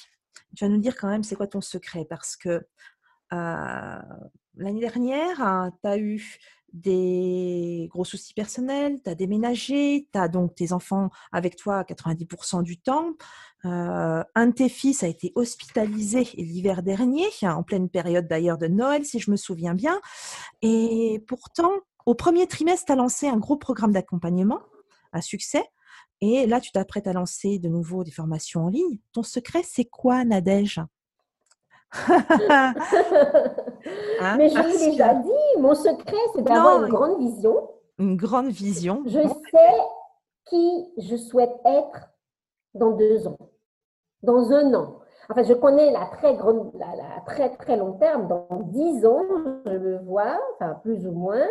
Speaker 1: Tu vas nous dire quand même c'est quoi ton secret? Parce que euh, l'année dernière, tu as eu des gros soucis personnels, tu as déménagé, tu as donc tes enfants avec toi à 90% du temps. Euh, un de tes fils a été hospitalisé l'hiver dernier, en pleine période d'ailleurs de Noël, si je me souviens bien. Et pourtant, au premier trimestre, tu as lancé un gros programme d'accompagnement à succès. Et là, tu t'apprêtes à lancer de nouveau des formations en ligne. Ton secret, c'est quoi, Nadège? (laughs) (laughs)
Speaker 2: Hein, Mais je l'ai déjà dit, mon secret, c'est d'avoir une grande vision.
Speaker 1: Une grande vision.
Speaker 2: Je sais qui je souhaite être dans deux ans, dans un an. Enfin, je connais la très grande, la, très très long terme. Dans dix ans, je le vois, enfin plus ou moins.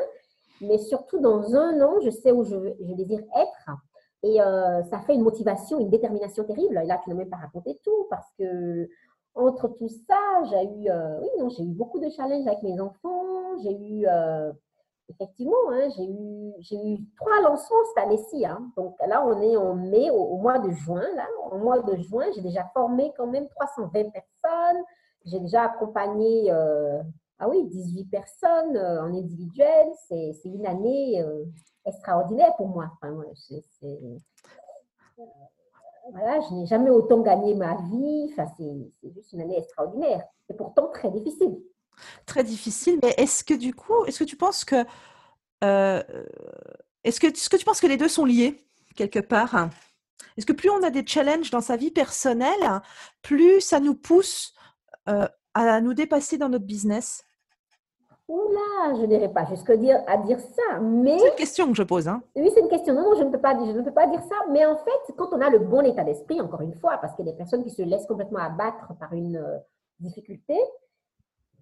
Speaker 2: Mais surtout dans un an, je sais où je, je désire être. Et euh, ça fait une motivation, une détermination terrible. Et là, tu n'as même pas raconté tout parce que entre tout ça, j'ai eu, euh, oui, non, j'ai eu beaucoup de challenges avec mes enfants. J'ai eu, euh, effectivement, hein, j'ai eu, j'ai eu trois lancements cette année-ci. Hein. Donc là, on est en mai, au, mois de juin. Là, au mois de juin, j'ai déjà formé quand même 320 personnes. J'ai déjà accompagné, euh, ah oui, 18 personnes en individuel. C'est, une année extraordinaire pour moi. C'est, voilà, je n'ai jamais autant gagné ma vie. Enfin, c'est juste une année extraordinaire. Et pourtant très difficile.
Speaker 1: Très difficile. Mais est-ce que du coup, est-ce que tu penses que, euh, est-ce que, est-ce que tu penses que les deux sont liés quelque part? Est-ce que plus on a des challenges dans sa vie personnelle, plus ça nous pousse euh, à nous dépasser dans notre business?
Speaker 2: Oula, je n'irai pas jusqu'à dire, à dire ça, mais...
Speaker 1: C'est une question que je pose. Hein.
Speaker 2: Oui, c'est une question. Non, non, je ne, peux pas, je ne peux pas dire ça. Mais en fait, quand on a le bon état d'esprit, encore une fois, parce qu'il y a des personnes qui se laissent complètement abattre par une euh, difficulté,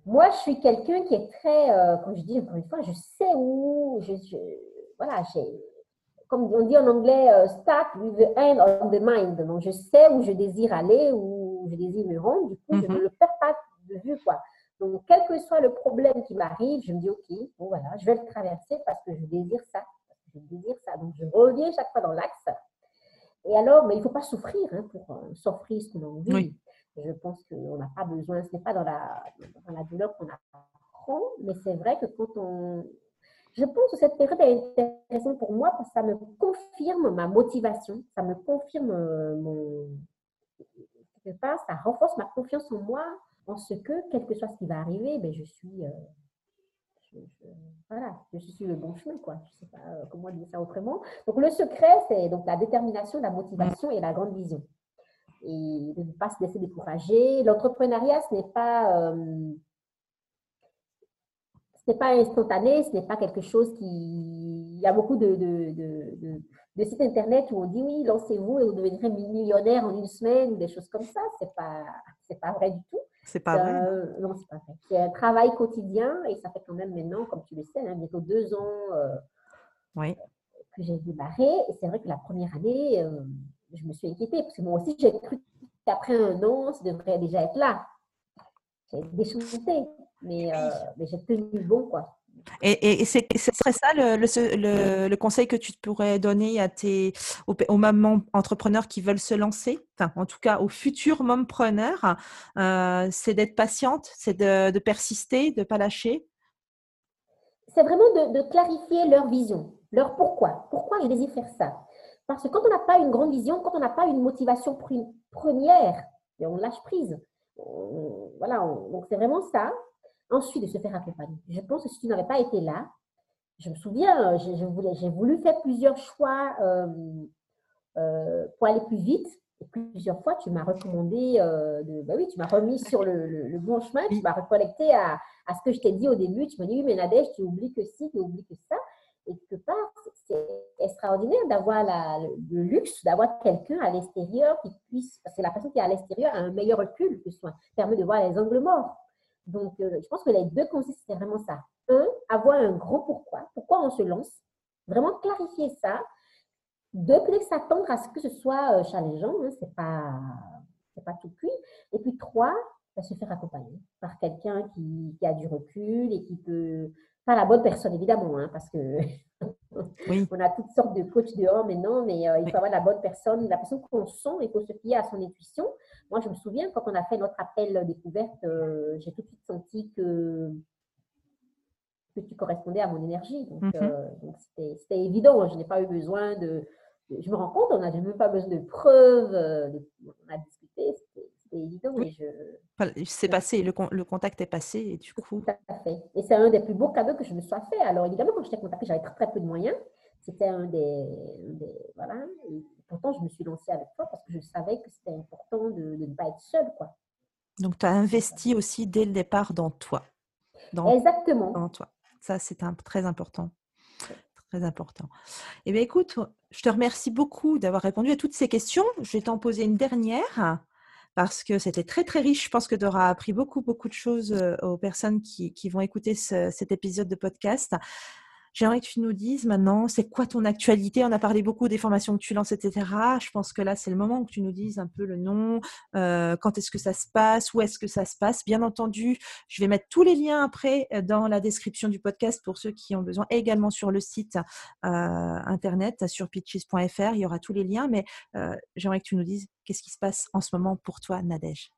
Speaker 2: moi, je suis quelqu'un qui est très, euh, comme je dis encore une fois, je sais où, je, voilà, comme on dit en anglais, euh, start with the end of the mind. Donc, je sais où je désire aller, où je désire me rendre. Du coup, je ne mm-hmm. le perds pas de vue, quoi. Donc, quel que soit le problème qui m'arrive, je me dis, OK, bon voilà, je vais le traverser parce que je désire ça. je désire ça. Donc, je reviens chaque fois dans l'axe. Et alors, mais il ne faut pas souffrir hein, pour euh, s'offrir ce qu'on a envie. Je pense qu'on n'a pas besoin, ce n'est pas dans la, dans la douleur qu'on apprend, mais c'est vrai que quand on... Je pense que cette période est intéressante pour moi parce que ça me confirme ma motivation, ça me confirme euh, mon... Quelque part, ça renforce ma confiance en moi, en ce que, quel que soit ce qui va arriver, ben, je suis, euh, voilà, je suis le bon chemin, quoi. Je ne sais pas euh, comment dire ça autrement. Donc, le secret, c'est donc la détermination, la motivation et la grande vision. Et de ne pas se laisser décourager. L'entrepreneuriat, ce n'est pas, euh, ce n'est pas instantané, ce n'est pas quelque chose qui. Il y a beaucoup de, sites internet où on dit oui, lancez-vous et vous deviendrez millionnaire en une semaine ou des choses comme ça. C'est pas, c'est pas vrai du tout.
Speaker 1: C'est pas vrai?
Speaker 2: Euh, non, c'est pas vrai. C'est un travail quotidien et ça fait quand même maintenant, comme tu le sais, hein, bientôt deux ans euh,
Speaker 1: oui.
Speaker 2: que j'ai démarré. Et c'est vrai que la première année, euh, je me suis inquiétée parce que moi aussi, j'ai cru qu'après un an, ça devrait déjà être là. J'ai déchanté, mais, mais j'ai tenu bon, quoi.
Speaker 1: Et, ce serait ça le, conseil que tu pourrais donner à tes, aux, mamans entrepreneurs qui veulent se lancer, enfin, en tout cas aux futurs mompreneurs, euh, c'est d'être patiente, c'est de, persister, de ne pas lâcher?
Speaker 2: C'est vraiment de, clarifier leur vision, leur pourquoi. Pourquoi je désire faire ça? Parce que quand on n'a pas une grande vision, quand on n'a pas une motivation première, on lâche prise. voilà, donc c'est vraiment ça. Ensuite, de se faire accompagner. Je pense que si tu n'avais pas été là, je me souviens, j'ai voulu faire plusieurs choix euh, euh, pour aller plus vite. Et plusieurs fois, tu m'as recommandé, euh, de, bah oui, tu m'as remis sur le, bon chemin, tu m'as reconnecté à, ce que je t'ai dit au début. Tu m'as dit, oui, mais Nadège, tu oublies que ci, tu oublies que ça. Et quelque part, c'est extraordinaire d'avoir le, luxe, d'avoir quelqu'un à l'extérieur qui puisse, parce que la personne qui est à l'extérieur a un meilleur recul que soi, permet de voir les angles morts. Donc, euh, je pense que les deux conseils, c'est vraiment ça. Un, avoir un grand pourquoi. Pourquoi on se lance? Vraiment clarifier ça. Deux, peut-être s'attendre à ce que ce soit euh, challengeant. Hein, c'est pas... c'est pas tout cuit. Et puis trois, bah, se faire accompagner par quelqu'un qui, qui, a du recul et qui peut, pas la bonne personne évidemment, hein, parce que (laughs) on a toutes sortes de coachs dehors maintenant, mais euh, il faut avoir la bonne personne, la personne qu'on sent, il faut se fier à son intuition. Moi, je me souviens quand on a fait notre appel découverte, euh, j'ai tout de suite senti que que tu correspondais à mon énergie. Donc, mm-hmm. euh, c'était évident. Je n'ai pas eu besoin de, Je me rends compte, on n'a même pas besoin de preuves. De, on a discuté, c'était évident. Oui.
Speaker 1: C'est passé, le, le, contact est passé et du coup.
Speaker 2: Tout à fait. Et c'est un des plus beaux cadeaux que je me sois fait. Alors évidemment, quand je t'ai contacté, j'avais très, très peu de moyens. C'était un des, Voilà. Et pourtant, je me suis lancée avec toi parce que je savais que c'était important de, de, ne pas être seule. Quoi.
Speaker 1: Donc, tu as investi aussi dès le départ dans toi.
Speaker 2: Dans, Exactement.
Speaker 1: Dans toi. Ça, c'est très important. Très important. Eh bien, écoute, je te remercie beaucoup d'avoir répondu à toutes ces questions. Je vais t'en poser une dernière parce que c'était très très riche. Je pense que tu auras appris beaucoup beaucoup de choses euh, aux personnes qui, qui vont écouter cet épisode de podcast. J'aimerais que tu nous dises maintenant, c'est quoi ton actualité? On a parlé beaucoup des formations que tu lances, etc. Je pense que là, c'est le moment où tu nous dises un peu le nom, euh, quand est-ce que ça se passe, où est-ce que ça se passe. Bien entendu, je vais mettre tous les liens après euh, dans la description du podcast pour ceux qui ont besoin, également sur le site euh, internet sur pitches.fr. Il y aura tous les liens, mais j'aimerais que tu nous dises qu'est-ce qui se passe en ce moment pour toi, Nadège.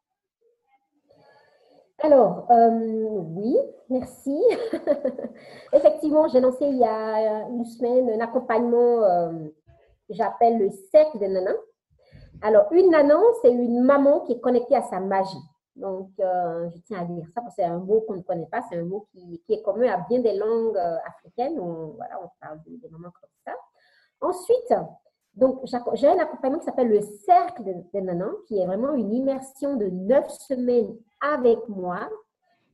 Speaker 2: Alors, euh, oui, merci. (laughs) Effectivement, j'ai lancé il y a une semaine un accompagnement euh, que j'appelle le cercle des nanas. Alors, une nana, c'est une maman qui est connectée à sa magie. Donc, euh, je tiens à dire ça parce que c'est un mot qu'on ne connaît pas, c'est un mot qui, est commun à bien des langues africaines. On, voilà, on parle des mamans comme ça. Ensuite, j'ai un accompagnement qui s'appelle le Cercle des nanas, qui est vraiment une immersion de neuf semaines avec moi.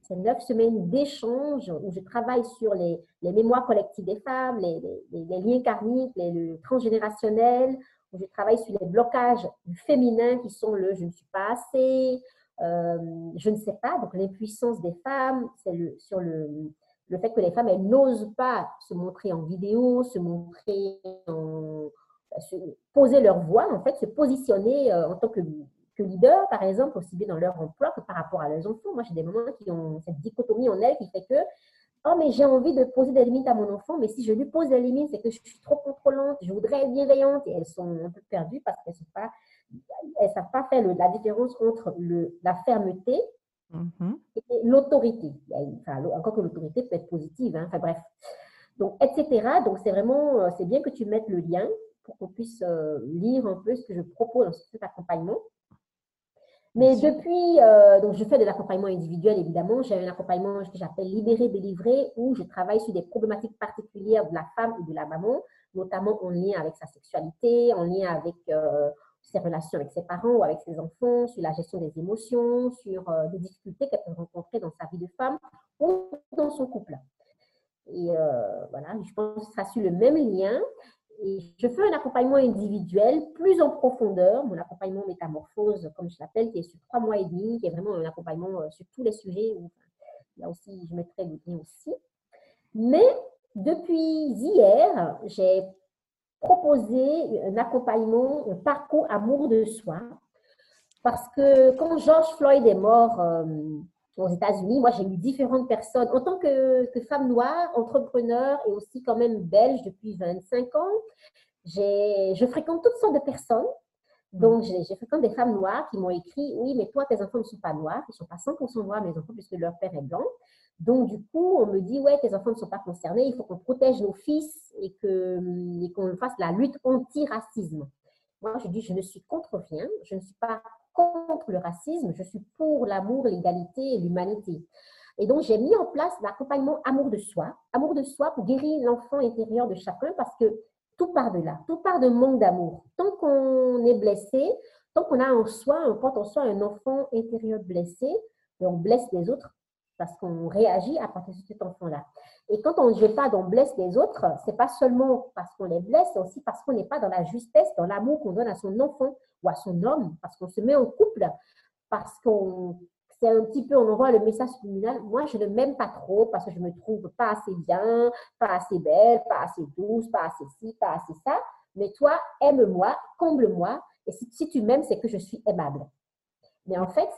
Speaker 2: C'est neuf semaines d'échange où je travaille sur les, mémoires collectives des femmes, les, liens karmiques, les, le transgénérationnel, où je travaille sur les blocages du féminin qui sont le je ne suis pas assez, euh, je ne sais pas, donc l'impuissance des femmes, c'est le, sur le, le fait que les femmes, elles n'osent pas se montrer en vidéo, se montrer poser leur voix, en fait, se positionner euh, en tant que, que, leader, par exemple, aussi bien dans leur emploi que par rapport à leurs enfants. Moi, j'ai des mamans qui ont cette dichotomie en elles qui fait que Oh, mais j'ai envie de poser des limites à mon enfant, mais si je lui pose des limites, c'est que je suis trop contrôlante, je voudrais être bienveillante, et elles sont un peu perdues parce qu'elles ne pas, elles savent pas faire la différence entre le, la fermeté mm-hmm. et l'autorité. Enfin, encore que l'autorité peut être positive, hein, enfin bref. Donc, etc. Donc, c'est vraiment, euh, c'est bien que tu mettes le lien pour qu'on puisse euh, lire un peu ce que je propose dans cet accompagnement. Mais depuis, euh, donc je fais de l'accompagnement individuel évidemment. J'ai un accompagnement que j'appelle Libérer, délivrer, où je travaille sur des problématiques particulières de la femme et de la maman, notamment en lien avec sa sexualité, en lien avec euh, ses relations avec ses parents ou avec ses enfants, sur la gestion des émotions, sur des difficultés qu'elle peut rencontrer dans sa vie de femme ou dans son couple. Et voilà, je pense que sera sur le même lien je fais un accompagnement individuel plus en profondeur, mon accompagnement métamorphose, comme je l'appelle, qui est sur trois mois et demi, qui est vraiment un accompagnement euh, sur tous les sujets. là aussi, je mettrai le lien aussi. Mais depuis hier, j'ai proposé un accompagnement, un parcours amour de soi. Parce que quand George Floyd est mort, euh, aux États-Unis. Moi, j'ai eu différentes personnes. En tant que, femme noire, entrepreneur et aussi quand même belge depuis 25 ans, je fréquente toutes sortes de personnes. Donc, j'ai fréquente des femmes noires qui m'ont écrit Oui, mais toi, tes enfants ne sont pas noirs, ils ne sont pas 100% noirs, mes enfants, puisque leur père est blanc. Donc, du coup, on me dit Ouais, tes enfants ne sont pas concernés, il faut qu'on protège nos fils et qu'on fasse la lutte anti-racisme. Moi, je dis Je ne suis contre rien, je ne suis pas contre le racisme, je suis pour l'amour, l'égalité et l'humanité. Et donc, j'ai mis en place l'accompagnement amour de soi, amour de soi pour guérir l'enfant intérieur de chacun parce que tout part de là, tout part de manque d'amour. Tant qu'on est blessé, tant qu'on a en soi, on porte en soi un enfant intérieur blessé, et on blesse les autres parce qu'on réagit à partir de cet enfant-là. Et quand on ne veut pas, on blesse les autres, c'est pas seulement parce qu'on les blesse, c'est aussi parce qu'on n'est pas dans la justesse, dans l'amour qu'on donne à son enfant ou à son homme, parce qu'on se met en couple, parce qu'on c'est un petit peu, on envoie le message subliminal. Moi, je ne m'aime pas trop parce que je me trouve pas assez bien, pas assez belle, pas assez douce, pas assez ci, pas assez ça. Mais toi, aime-moi, comble-moi. Et si, si tu m'aimes, c'est que je suis aimable. Mais en fait,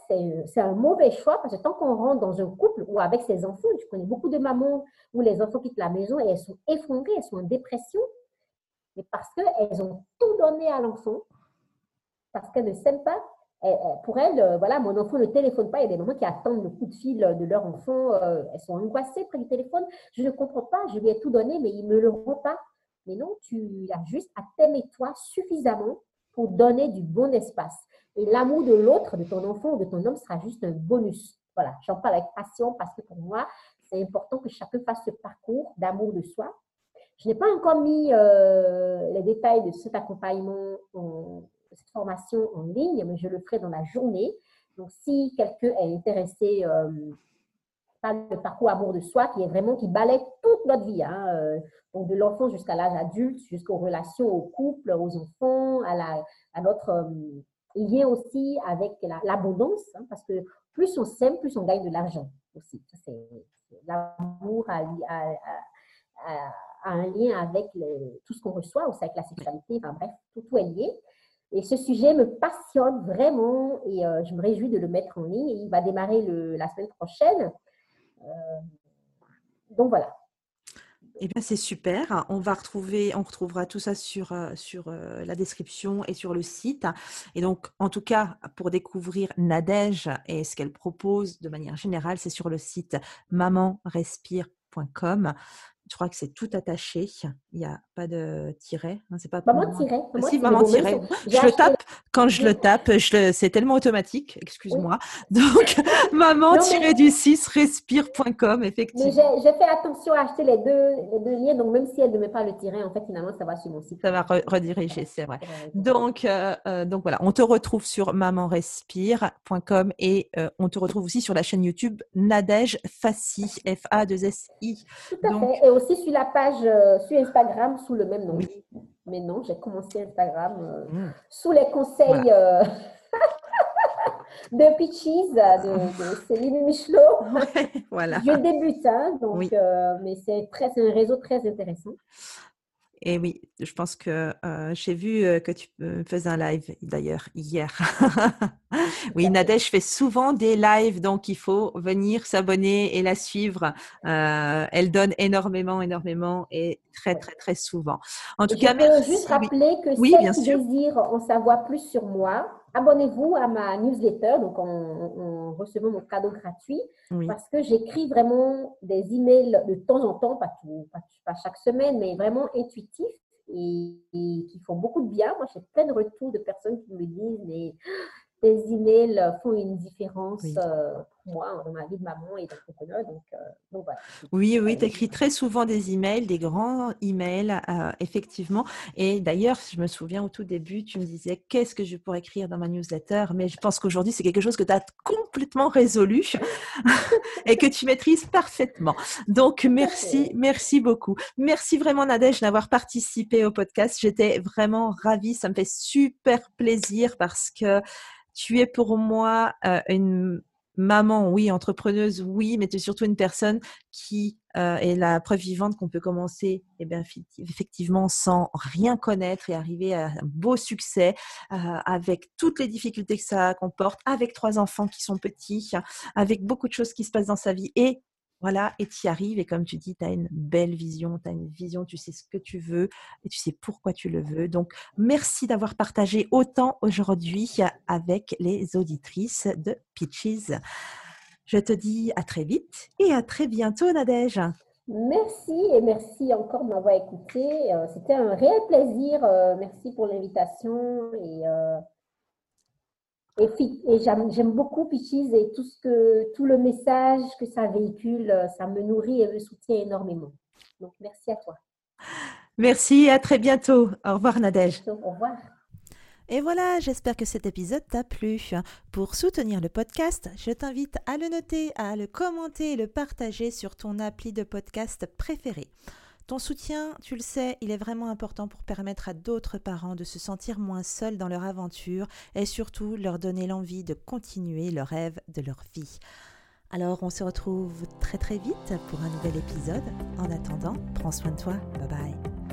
Speaker 2: c'est un mauvais choix parce que tant qu'on rentre dans un couple ou avec ses enfants, je connais beaucoup de mamans où les enfants quittent la maison et elles sont effondrées, elles sont en dépression, mais parce qu'elles ont tout donné à l'enfant, parce qu'elles ne s'aiment pas. pour elles, euh, voilà, mon enfant ne téléphone pas. Il y a des mamans qui attendent le coup de fil de leur enfant. Euh, elles sont angoissées près du téléphone. Je ne comprends pas, je lui ai tout donné, mais il ne me le rend pas. Mais non, tu as juste à t'aimer toi suffisamment pour donner du bon espace. Et l'amour de l'autre, de ton enfant ou de ton homme sera juste un bonus. Voilà, j'en parle avec passion parce que pour moi, c'est important que chacun fasse ce parcours d'amour de soi. Je n'ai pas encore mis euh, les détails de cet accompagnement, de cette formation en ligne, mais je le ferai dans la journée. Donc, si quelqu'un est intéressé euh, par le parcours amour de soi, qui est vraiment, qui balaie toute notre vie, hein, euh, donc de l'enfance jusqu'à l'âge adulte, jusqu'aux relations au couple, aux enfants, à, la, à notre lié aussi avec l'abondance, hein, parce que plus on s'aime, plus on gagne de l'argent aussi. L'amour a, un lien avec tout ce qu'on reçoit, aussi avec la sexualité, enfin bref, tout, est lié. Et ce sujet me passionne vraiment et euh, je me réjouis de le mettre en ligne. il va démarrer le, la semaine prochaine. Euh, donc voilà.
Speaker 1: Eh bien, c'est super. On va retrouver, on retrouvera tout ça sur, euh, euh, la description et sur le site. Et donc, en tout cas, pour découvrir Nadège et ce qu'elle propose de manière générale, c'est sur le site mamanrespire.com. Je crois que c'est tout attaché. Il n'y a pas de tiret.
Speaker 2: Hein, c'est pas maman tiret.
Speaker 1: si, maman tiret. Je le tape. Quand je le tape, je c'est tellement automatique. Excuse-moi. (laughs) Donc, maman du 6 respire.com, effectivement.
Speaker 2: Mais j'ai fait attention à acheter les deux, les deux liens. Donc, même si elle ne met pas le tiret, en fait, finalement, ça va sur mon site.
Speaker 1: Ça va rediriger, c'est vrai. Donc, euh, euh, donc, voilà. On te retrouve sur mamanrespire.com et euh, on te retrouve aussi sur la chaîne YouTube Nadège Fassi, F-A-2-S-I.
Speaker 2: Tout à fait aussi sur la page, euh, sur Instagram, sous le même nom. Mais non, j'ai commencé Instagram euh, mmh. sous les conseils euh, (laughs) de Peaches, de, Céline Michelot. (laughs)
Speaker 1: voilà.
Speaker 2: Je débute, hein, donc, mais c'est un réseau très intéressant.
Speaker 1: Et oui, je pense que j'ai vu que tu faisais un live d'ailleurs hier. (laughs) oui, Nadège fait souvent des lives, donc il faut venir s'abonner et la suivre. elle donne énormément, énormément et très, très, très souvent.
Speaker 2: En tout cas, merci. juste rappeler que oui, sûr. désire en savoir plus sur moi, abonnez-vous à ma newsletter, donc en, recevant mon cadeau gratuit, parce que j'écris vraiment des emails de temps en temps, pas, pas, chaque semaine, mais vraiment intuitifs et, et, qui font beaucoup de bien. Moi, j'ai plein de retours de personnes qui me disent, mais tes emails font une différence euh, moi dans ma vie de maman et d'entrepreneur. Donc, euh, donc voilà.
Speaker 1: Oui, oui, tu écris très souvent des emails, des grands emails, euh, effectivement. Et d'ailleurs, je me souviens au tout début, tu me disais qu'est-ce que je pourrais écrire dans ma newsletter, mais je pense qu'aujourd'hui, c'est quelque chose que tu as complètement résolu (laughs) et que tu maîtrises parfaitement. Donc, merci, merci beaucoup. Merci vraiment, Nadège, d'avoir participé au podcast. J'étais vraiment ravie. Ça me fait super plaisir parce que tu es pour moi euh, une maman, oui, entrepreneuse, oui, mais tu es surtout une personne qui euh, est la preuve vivante qu'on peut commencer eh bien, effectivement sans rien connaître et arriver à un beau succès euh, avec toutes les difficultés que ça comporte, avec trois enfants qui sont petits, avec beaucoup de choses qui se passent dans sa vie et voilà, et tu y arrives. Et comme tu dis, tu as une belle vision, tu as une vision, tu sais ce que tu veux et tu sais pourquoi tu le veux. Donc, merci d'avoir partagé autant aujourd'hui avec les auditrices de Pitches. Je te dis à très vite et à très bientôt, Nadège.
Speaker 2: Merci et merci encore de m'avoir écouté. Euh, c'était un réel plaisir. Euh, merci pour l'invitation et euh, et, et j'aime beaucoup Pichis et tout, ce que, tout le message que ça véhicule, ça me nourrit et me soutient énormément. Donc, merci à toi.
Speaker 1: Merci, à très bientôt. Au revoir Nadège.
Speaker 2: Au revoir.
Speaker 1: Et voilà, j'espère que cet épisode t'a plu. Pour soutenir le podcast, je t'invite à le noter, à le commenter et le partager sur ton appli de podcast préféré. Ton soutien, tu le sais, il est vraiment important pour permettre à d'autres parents de se sentir moins seuls dans leur aventure et surtout leur donner l'envie de continuer le rêve de leur vie. Alors on se retrouve très très vite pour un nouvel épisode. En attendant, prends soin de toi. Bye bye.